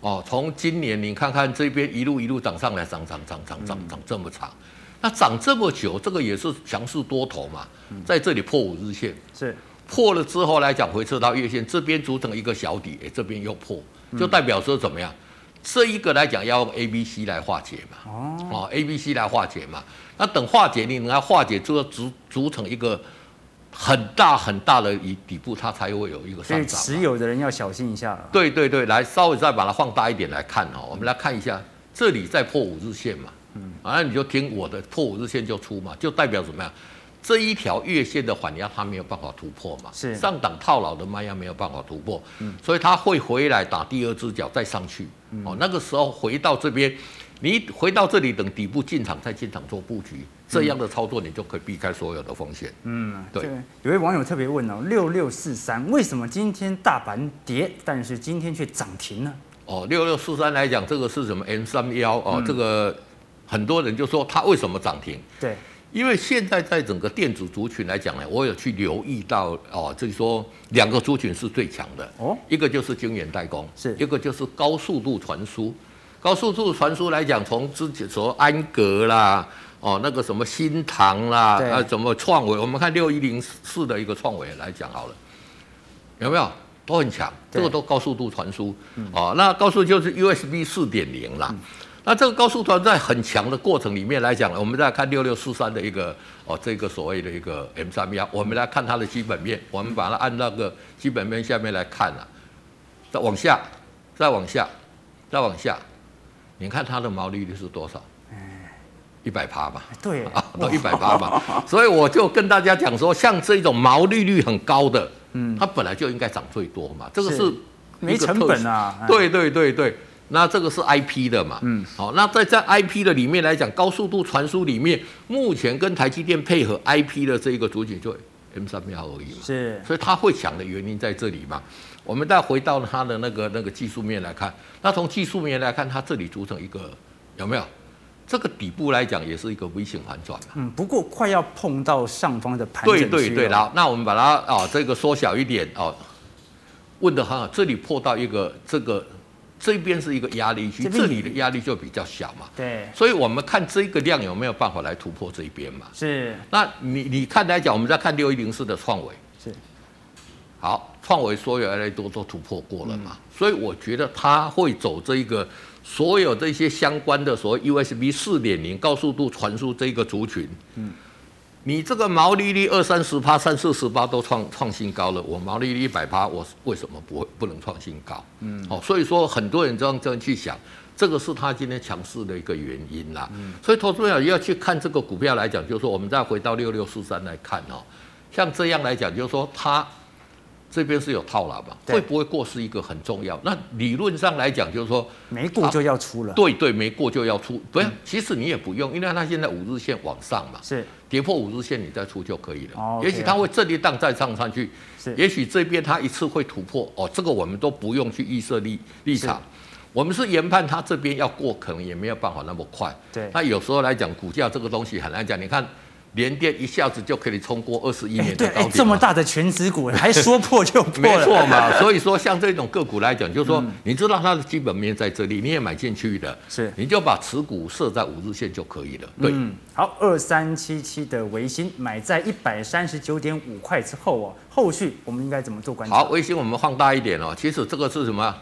哦，从今年你看看这边一路一路涨上来，涨涨涨涨涨涨这么长，那涨这么久，这个也是强势多头嘛，在这里破五日线，是。破了之后来讲回撤到月线这边组成一个小底，哎，这边又破，就代表说怎么样？这一个来讲要用 A B C 来化解嘛，哦，A B C 来化解嘛，那等化解你能它化解之后组组成一个。很大很大的底底部，它才会有一个上涨。持有的人要小心一下了。对对对，来稍微再把它放大一点来看哦。我们来看一下，这里在破五日线嘛，嗯，啊，你就听我的，破五日线就出嘛，就代表怎么样？这一条月线的反压它没有办法突破嘛，是上档套牢的卖压没有办法突破，嗯，所以它会回来打第二只脚再上去，哦，那个时候回到这边。你回到这里，等底部进场再进场做布局，这样的操作你就可以避开所有的风险。嗯，对。有位网友特别问哦，六六四三为什么今天大盘跌，但是今天却涨停呢？哦，六六四三来讲，这个是什么？M 三幺哦，这个很多人就说它为什么涨停？对，因为现在在整个电子族群来讲呢，我有去留意到哦，就是说两个族群是最强的哦，一个就是晶圆代工，是一个就是高速度传输。高速度传输来讲，从之前说安格啦，哦，那个什么新塘啦，啊，怎么创维？我们看六一零四的一个创维来讲好了，有没有都很强？这个都高速度传输，哦，那高速就是 USB 四点零啦。那这个高速传在很强的过程里面来讲，我们再看六六四三的一个哦，这个所谓的一个 M 三幺，我们来看它的基本面，我们把它按那个基本面下面来看了，再往下，再往下，再往下。你看它的毛利率是多少？一百趴吧。对啊，到一百趴吧。所以我就跟大家讲说，像这种毛利率很高的，嗯，它本来就应该涨最多嘛。这个是没成本啊。对对对对，那这个是 IP 的嘛。嗯，好，那在在 IP 的里面来讲，高速度传输里面，目前跟台积电配合 IP 的这一个主体就 M 三幺而已嘛。是，所以它会抢的原因在这里嘛。我们再回到它的那个那个技术面来看，那从技术面来看，它这里组成一个有没有？这个底部来讲也是一个微型反转嘛。嗯，不过快要碰到上方的盘对对对，然后那我们把它啊这个缩小一点哦，问的很好，这里破到一个这个这边是一个压力区，这里的压力就比较小嘛。对，所以我们看这个量有没有办法来突破这一边嘛？是。那你你看来讲，我们再看六一零四的创维是。好，创维所有 AI 都都突破过了嘛，嗯、所以我觉得它会走这一个所有这些相关的所谓 USB 四点零高速度传输这一个族群，嗯，你这个毛利率二三十趴、三四十趴都创创新高了，我毛利率一百趴，我为什么不会不能创新高？嗯，哦，所以说很多人这样这样去想。这个是他今天强势的一个原因啦。嗯、所以投资朋友要去看这个股票来讲，就是说我们再回到六六四三来看哦，像这样来讲，就是说它。这边是有套牢吧？会不会过是一个很重要。那理论上来讲，就是说没过就要出了。对对，没过就要出。不要，其实你也不用，因为它现在五日线往上嘛，是跌破五日线你再出就可以了。也许它会震一荡再上上去，是。也许这边它一次会突破哦，这个我们都不用去预设立立场。我们是研判它这边要过，可能也没有办法那么快。对。那有时候来讲，股价这个东西很难讲。你看。联电一下子就可以冲过二十一年的高点，欸欸，这么大的全值股还说破就破没错嘛。所以说，像这种个股来讲，就是说，你知道它的基本面在这里，你也买进去的，是，你就把持股设在五日线就可以了。对，嗯、好，二三七七的维新买在一百三十九点五块之后哦，后续我们应该怎么做观察？好，维新我们放大一点哦，其实这个是什么？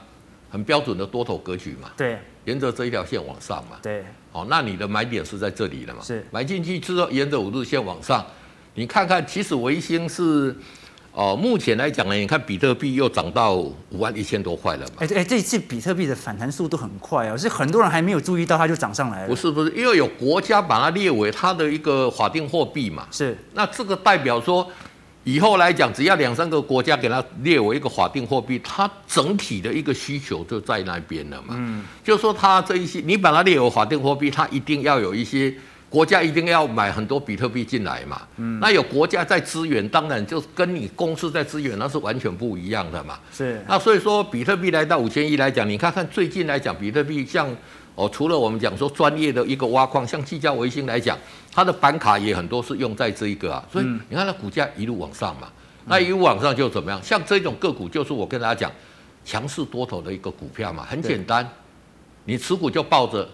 很标准的多头格局嘛。对，沿着这一条线往上嘛。对。哦，那你的买点是在这里了嘛？是买进去之后，沿着五日线往上，你看看，其实维星是，哦，目前来讲呢，你看比特币又涨到五万一千多块了嘛？哎哎，这一次比特币的反弹速度很快哦，是很多人还没有注意到它就涨上来了。不是不是，因为有国家把它列为它的一个法定货币嘛。是，那这个代表说。以后来讲，只要两三个国家给它列为一个法定货币，它整体的一个需求就在那边了嘛。嗯，就是说它这一些，你把它列为法定货币，它一定要有一些国家一定要买很多比特币进来嘛。嗯，那有国家在支援，当然就跟你公司在支援那是完全不一样的嘛。是。那所以说，比特币来到五千亿来讲，你看看最近来讲，比特币像。哦，除了我们讲说专业的一个挖矿，像技嘉、微星来讲，它的板卡也很多是用在这一个啊，所以你看它股价一路往上嘛，那一路往上就怎么样？像这种个股，就是我跟大家讲，强势多头的一个股票嘛，很简单，你持股就抱着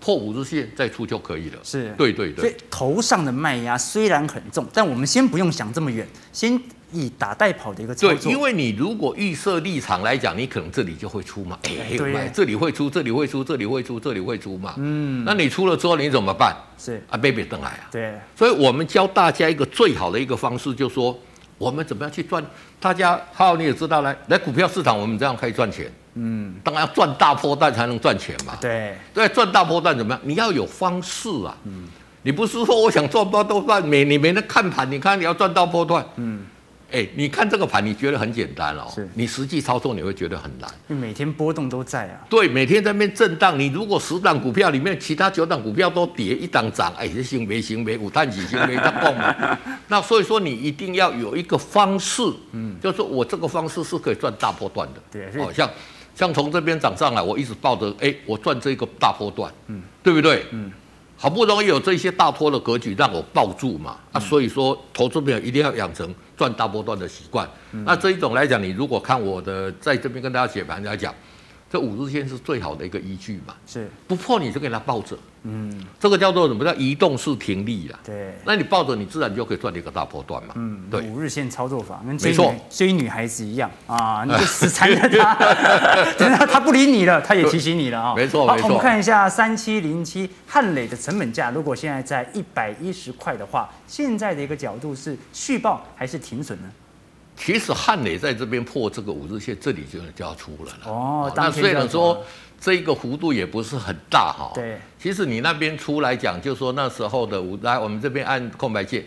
破五日线再出就可以了。是，对对对。所以头上的卖压虽然很重，但我们先不用想这么远，先。以打带跑的一个操作，对，因为你如果预设立场来讲，你可能这里就会出嘛，哎，买这里会出，这里会出，这里会出，这里会出嘛，嗯，那你出了之后你怎么办？是。啊，baby 等来啊，对，所以我们教大家一个最好的一个方式，就是说我们怎么样去赚，大家好，你也知道来来股票市场，我们这样可以赚钱，嗯，当然要赚大波段才能赚钱嘛，对，对，赚大波段怎么样？你要有方式啊，嗯，你不是说我想赚波段，每你没人看盘，你看你要赚大波段，嗯。哎、欸，你看这个盘，你觉得很简单哦。是。你实际操作你会觉得很难。因为每天波动都在啊。对，每天在那边震荡。你如果十档股票里面，其他九档股票都跌，一档涨，哎，这行没行没五碳几行没它动嘛。[LAUGHS] 那所以说，你一定要有一个方式，嗯，就是我这个方式是可以赚大波段的。对。哦，像像从这边涨上来，我一直抱着，哎，我赚这个大波段，嗯，对不对？嗯。好不容易有这些大波的格局让我抱住嘛，啊，所以说投资朋友一定要养成赚大波段的习惯。那这一种来讲，你如果看我的在这边跟大家解盘来讲。这五日线是最好的一个依据嘛，是。不破你就给它抱着，嗯，这个叫做什么？叫移动式停利啊？对，那你抱着你自然就可以赚一个大波段嘛，嗯，对，五日线操作法跟追女追女孩子一样。啊，[LAUGHS] 你就死缠着她，等到她不理你了，她也提醒你了啊，没错没错。我们看一下三七零七汉磊的成本价，如果现在在一百一十块的话，现在的一个角度是续报还是停损呢？其实汉磊在这边破这个五日线，这里就就要出了了。哦，那虽然说这一个幅度也不是很大哈。对。其实你那边出来讲，就说那时候的五，来我们这边按空白键，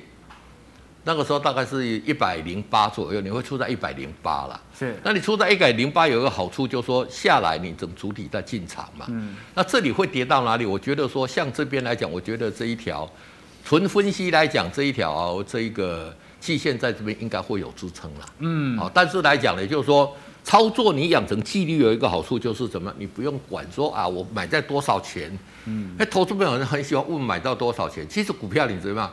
那个时候大概是一百零八左右，你会出在一百零八了。是。那你出在一百零八有一个好处，就是说下来你整主体在进场嘛。嗯。那这里会跌到哪里？我觉得说像这边来讲，我觉得这一条纯分析来讲，这一条这一个。季线在这边应该会有支撑了，嗯，好，但是来讲呢，就是说操作你养成纪律有一个好处就是什么？你不用管说啊，我买在多少钱，嗯，哎，投资朋友很很喜欢问买到多少钱。其实股票你知道吗？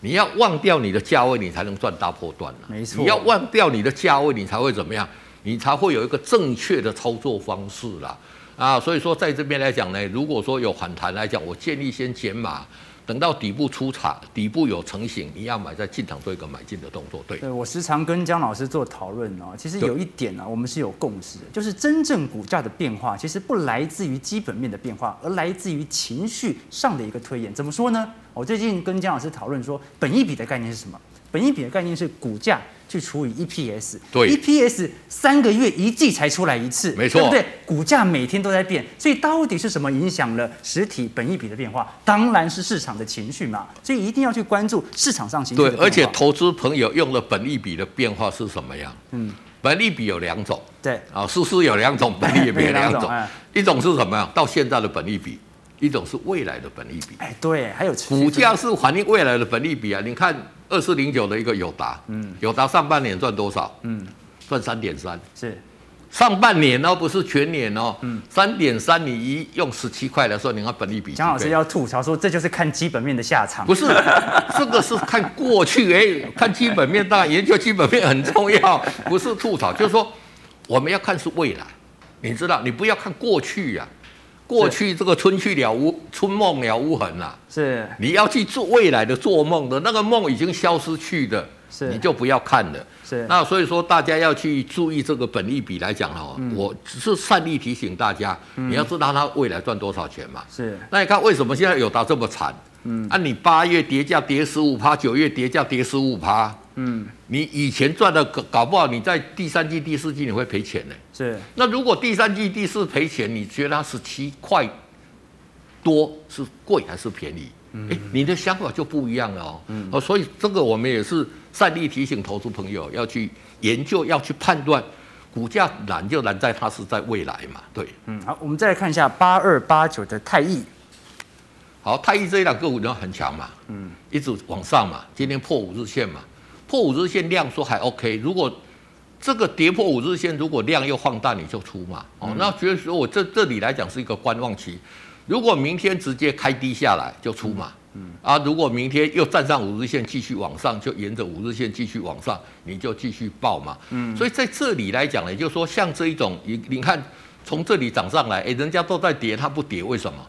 你要忘掉你的价位，你才能赚大波段。没错，你要忘掉你的价位，你才会怎么样？你才会有一个正确的操作方式啦。啊，所以说在这边来讲呢，如果说有反弹来讲，我建议先减码。等到底部出场，底部有成型，你要买在进场做一个买进的动作。对，对我时常跟姜老师做讨论哦，其实有一点呢、啊，我们是有共识的，就是真正股价的变化，其实不来自于基本面的变化，而来自于情绪上的一个推演。怎么说呢？我最近跟姜老师讨论说，本益比的概念是什么？本益比的概念是股价。去除以 EPS，对，EPS 三个月一季才出来一次，没错，对不对？股价每天都在变，所以到底是什么影响了实体本益比的变化？当然是市场的情绪嘛，所以一定要去关注市场上情绪。对，而且投资朋友用的本益比的变化是什么样？嗯，本益比有两种，对，啊、哦，是是有两种本益比，[LAUGHS] 有两种，哎、一种是什么样？到现在的本益比。一种是未来的本益比，哎，对，还有股价是反映未来的本益比啊。你看二四零九的一个友达，嗯，友达上半年赚多少？嗯，赚三点三，是上半年哦，不是全年哦，嗯，三点三，你一用十七块来说，你看本利比。蒋老师要吐槽说，这就是看基本面的下场。不是，[LAUGHS] 这个是看过去，哎，看基本面，当然研究基本面很重要，[LAUGHS] 不是吐槽，就是说我们要看是未来，你知道，你不要看过去呀、啊。过去这个春去了无春梦了无痕了，是你要去做未来的做梦的那个梦已经消失去的，是你就不要看了。是那所以说大家要去注意这个本利比来讲哈，我只是善意提醒大家，你要知道它未来赚多少钱嘛。是那你看为什么现在有达这么惨？嗯，啊你八月跌价跌十五趴，九月跌价跌十五趴。嗯，你以前赚的搞搞不好，你在第三季、第四季你会赔钱呢。是，那如果第三季、第四赔钱，你觉得它十七块多是贵还是便宜？嗯，哎，你的想法就不一样了哦。嗯，哦，所以这个我们也是善意提醒投资朋友要去研究，要去判断股价难就难在它是在未来嘛。对，嗯，好，我们再来看一下八二八九的太毅。好，太毅这一档个股呢很强嘛，嗯，一直往上嘛，今天破五日线嘛。破五日线量说还 OK，如果这个跌破五日线，如果量又放大，你就出嘛。哦，那觉得说我这这里来讲是一个观望期。如果明天直接开低下来就出嘛。嗯。啊，如果明天又站上五日线继续往上，就沿着五日线继续往上，你就继续报嘛。嗯。所以在这里来讲呢，也就是说像这一种，你你看从这里涨上来，哎，人家都在跌，它不跌，为什么？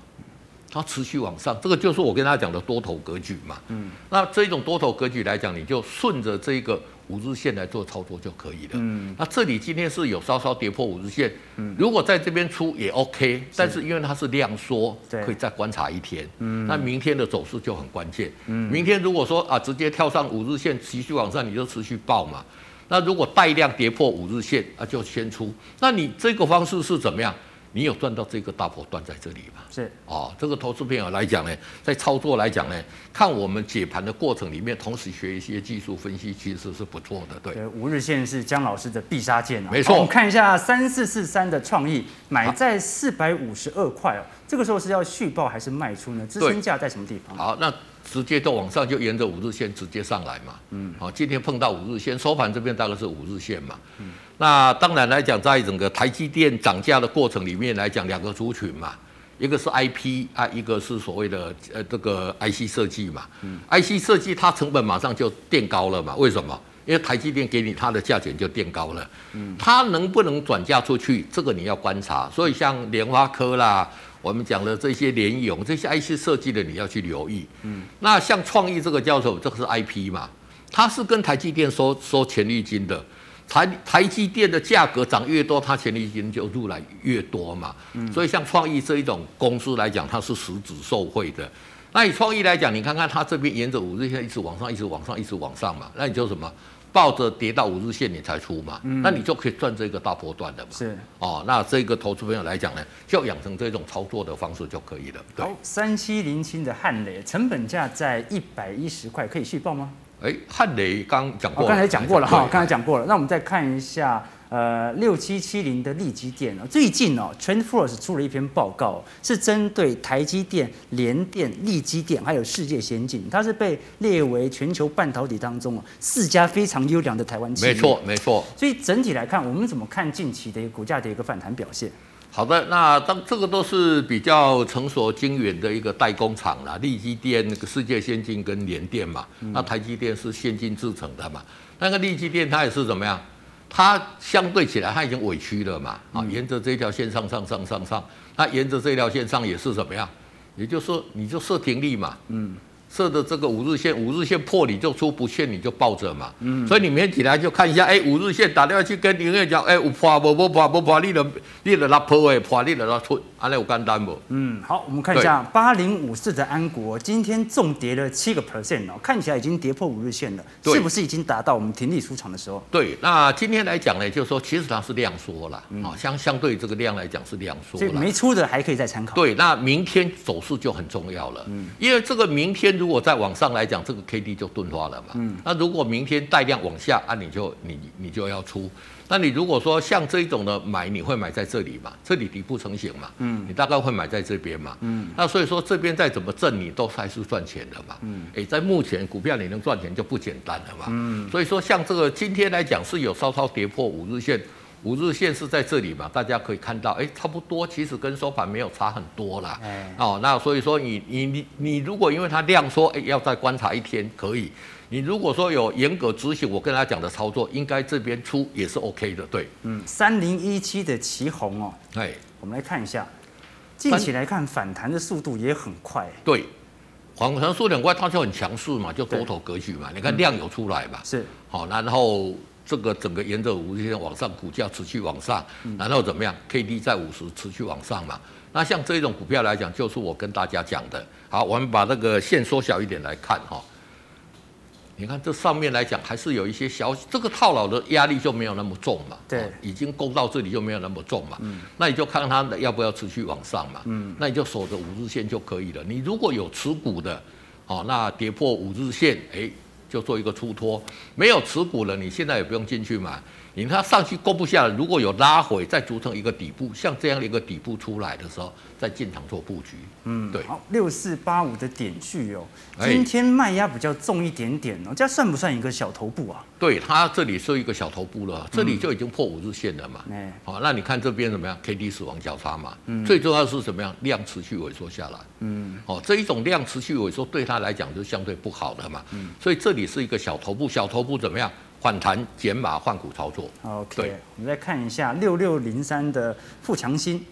它持续往上，这个就是我跟大家讲的多头格局嘛。嗯，那这一种多头格局来讲，你就顺着这个五日线来做操作就可以了。嗯，那这里今天是有稍稍跌破五日线，嗯，如果在这边出也 OK，但是因为它是量缩，可以再观察一天。嗯，那明天的走势就很关键。嗯，明天如果说啊直接跳上五日线持续往上，你就持续爆嘛。那如果带量跌破五日线啊，就先出。那你这个方式是怎么样？你有赚到这个大波段在这里吗？是哦，这个投资朋友来讲呢，在操作来讲呢，看我们解盘的过程里面，同时学一些技术分析，其实是不错的。对，五日线是江老师的必杀剑啊。没错，我们看一下三四四三的创意，买在四百五十二块哦，这个时候是要续报还是卖出呢？支撑价在什么地方？好，那直接就往上就沿着五日线直接上来嘛。嗯，好，今天碰到五日线，收盘这边大概是五日线嘛。嗯。那当然来讲，在整个台积电涨价的过程里面来讲，两个族群嘛，一个是 IP 啊，一个是所谓的呃这个 IC 设计嘛。嗯。IC 设计它成本马上就垫高了嘛？为什么？因为台积电给你它的价钱就垫高了。嗯。它能不能转嫁出去？这个你要观察。所以像联发科啦，我们讲的这些联咏这些 IC 设计的，你要去留意。嗯。那像创意这个教授，这个是 IP 嘛？它是跟台积电收收权利金的。台台积电的价格涨越多，它权利金就入来越多嘛。嗯，所以像创意这一种公司来讲，它是实质受惠的。那以创意来讲，你看看它这边沿着五日线一直往上，一直往上，一直往上嘛。那你就什么抱着跌到五日线你才出嘛。嗯，那你就可以赚这个大波段的嘛。是哦，那这个投资朋友来讲呢，就养成这种操作的方式就可以了。对。好，三七零七的汉磊成本价在一百一十块，可以续报吗？哎，汉雷刚讲过，刚才讲过了哈，刚才讲过了。那我们再看一下，呃，六七七零的利基电哦，最近哦，TrendForce 出了一篇报告，是针对台积电、联电、利基电还有世界先进，它是被列为全球半导体当中哦四家非常优良的台湾企业。没错，没错。所以整体来看，我们怎么看近期的一个股价的一个反弹表现？好的，那当这个都是比较成熟精远的一个代工厂啦，力积电、那个世界先进跟联电嘛，那台积电是先进制成的嘛，那个力积电它也是怎么样？它相对起来它已经委屈了嘛，啊，沿着这条线上上上上上，它沿着这条线上也是怎么样？也就是说你就设停利嘛，嗯，设的这个五日线，五日线破你就出，不限你就抱着嘛。嗯，所以你明天起来就看一下，哎，五日线打电话去跟营业讲，哎，有破不不破不破，你的你的拉破哎，破你的拉出，安尼有简单不？嗯，好，我们看一下八零五四的安国，今天重跌了七个 percent 哦，看起来已经跌破五日线了，是不是已经达到我们停利出场的时候？对，那今天来讲呢，就是说其实它是量缩了，啊，相相对这个量来讲是量缩，所以没出的还可以再参考。对，那明天走势就很重要了，嗯，因为这个明天。如果再往上来讲，这个 K D 就钝化了嘛。嗯。那如果明天带量往下，啊，你就你你就要出。那你如果说像这一种的买，你会买在这里嘛？这里底部成型嘛。嗯。你大概会买在这边嘛。嗯。那所以说这边再怎么挣，你都还是赚钱的嘛。嗯。诶，在目前股票你能赚钱就不简单了嘛。嗯。所以说像这个今天来讲是有稍稍跌破五日线。五日线是在这里嘛？大家可以看到，哎，差不多，其实跟收盘没有差很多啦。哎，哦，那所以说你你你你如果因为它量缩，哎，要再观察一天可以。你如果说有严格执行我跟他讲的操作，应该这边出也是 OK 的，对。嗯，三零一七的旗红哦，哎，我们来看一下，近期来看反弹的速度也很快。对，反弹速度很快，它就很强势嘛，就多头格局嘛。你看量有出来嘛？是。好，然后。这个整个沿着五日线往上，股价持续往上，然后怎么样？K D 在五十持续往上嘛。那像这种股票来讲，就是我跟大家讲的。好，我们把那个线缩小一点来看哈。你看这上面来讲，还是有一些小这个套牢的压力就没有那么重嘛。对，已经攻到这里就没有那么重嘛。嗯。那你就看它的要不要持续往上嘛。嗯。那你就守着五日线就可以了。你如果有持股的，哦，那跌破五日线，哎。就做一个出脱，没有持股了，你现在也不用进去买。你看它上去攻不下来，如果有拉回，再组成一个底部，像这样的一个底部出来的时候，再进场做布局。嗯，对。好，六四八五的点距哦，今天卖压比较重一点点哦，这算不算一个小头部啊？对，它这里是一个小头部了，这里就已经破五日线了嘛。哎，好，那你看这边怎么样？K D 死亡交叉嘛。嗯。最重要是怎么样？量持续萎缩下来。嗯。哦，这一种量持续萎缩对它来讲就相对不好的嘛。嗯。所以这里是一个小头部，小头部怎么样？反弹减码换股操作。OK，对我们再看一下六六零三的富强新。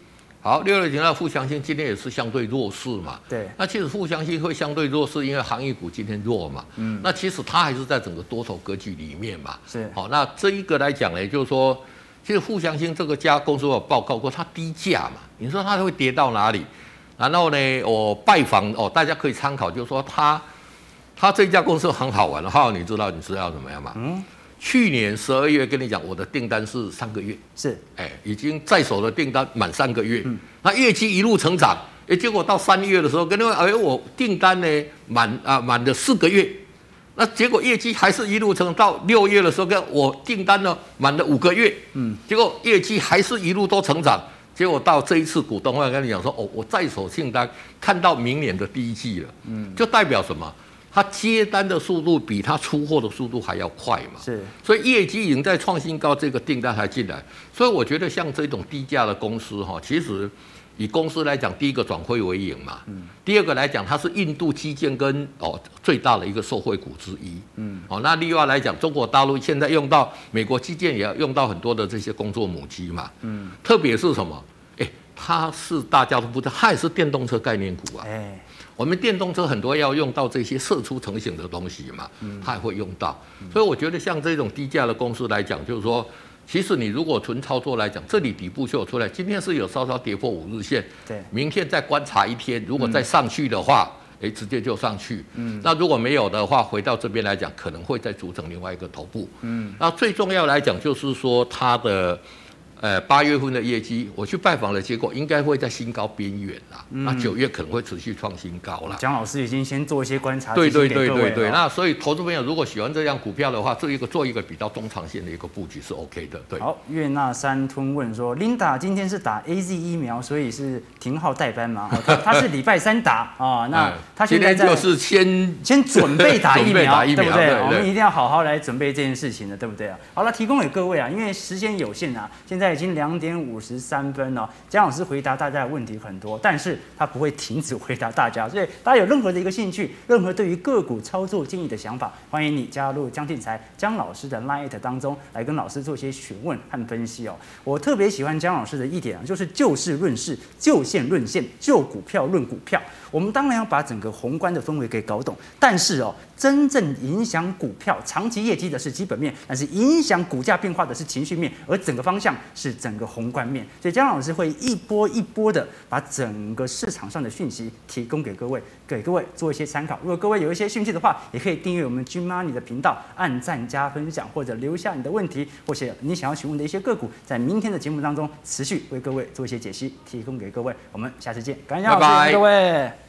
好，六六零三的富强新今天也是相对弱势嘛。对。那其实富强新会相对弱势，因为行业股今天弱嘛。嗯。那其实它还是在整个多头格局里面嘛。是。好，那这一个来讲呢，就是说，其实富强新这个家公司我有报告过，它低价嘛。你说它会跌到哪里？然后呢，我拜访哦，大家可以参考，就是说它，它这家公司很好玩的，哈，你知道你知道怎么样吗？嗯。去年十二月跟你讲，我的订单是三个月，是，哎，已经在手的订单满三个月，嗯，那业绩一路成长，哎，结果到三月的时候，跟你说，哎，我订单呢满啊满了四个月，那结果业绩还是一路成长，到六月的时候，跟我订单呢满了五个月，嗯，结果业绩还是一路都成长，结果到这一次股东会跟你讲说，哦，我在手订单看到明年的第一季了，嗯，就代表什么？它接单的速度比它出货的速度还要快嘛？是，所以业绩已经在创新高，这个订单还进来，所以我觉得像这种低价的公司哈，其实以公司来讲，第一个转亏为盈嘛，嗯，第二个来讲，它是印度基建跟哦最大的一个受惠股之一，嗯，哦，那另外来讲，中国大陆现在用到美国基建也要用到很多的这些工作母机嘛，嗯，特别是什么？哎，它是大家都不知道，它也是电动车概念股啊，哎。我们电动车很多要用到这些射出成型的东西嘛，它也会用到，所以我觉得像这种低价的公司来讲，就是说，其实你如果纯操作来讲，这里底部就有出来，今天是有稍稍跌破五日线，对，明天再观察一天，如果再上去的话，诶，直接就上去，嗯，那如果没有的话，回到这边来讲，可能会再组成另外一个头部，嗯，那最重要来讲就是说它的。呃，八月份的业绩，我去拜访的结果应该会在新高边缘啦。嗯、那九月可能会持续创新高了。蒋老师已经先做一些观察。对对对对对。那所以投资朋友如果喜欢这样股票的话，做一个做一个比较中长线的一个布局是 OK 的。对。好，月纳三吞问说，Linda 今天是打 AZ 疫苗，所以是停号代班吗？他他是礼拜三打啊，那他现在就是先先准备打疫苗，对不对我们一定要好好来准备这件事情的，对不对啊？好了，提供给各位啊，因为时间有限啊，现在。已经两点五十三分了，江老师回答大家的问题很多，但是他不会停止回答大家，所以大家有任何的一个兴趣，任何对于个股操作建议的想法，欢迎你加入江进财江老师的 Line 当中来跟老师做一些询问和分析哦。我特别喜欢江老师的一点啊，就是就事论事，就线论线，就股票论股票。我们当然要把整个宏观的氛围给搞懂，但是哦，真正影响股票长期业绩的是基本面，但是影响股价变化的是情绪面，而整个方向是整个宏观面。所以姜老师会一波一波的把整个市场上的讯息提供给各位，给各位做一些参考。如果各位有一些兴趣的话，也可以订阅我们 G Money 的频道，按赞加分享，或者留下你的问题，或者你想要询问的一些个股，在明天的节目当中持续为各位做一些解析，提供给各位。我们下次见，感谢老师，拜拜各位。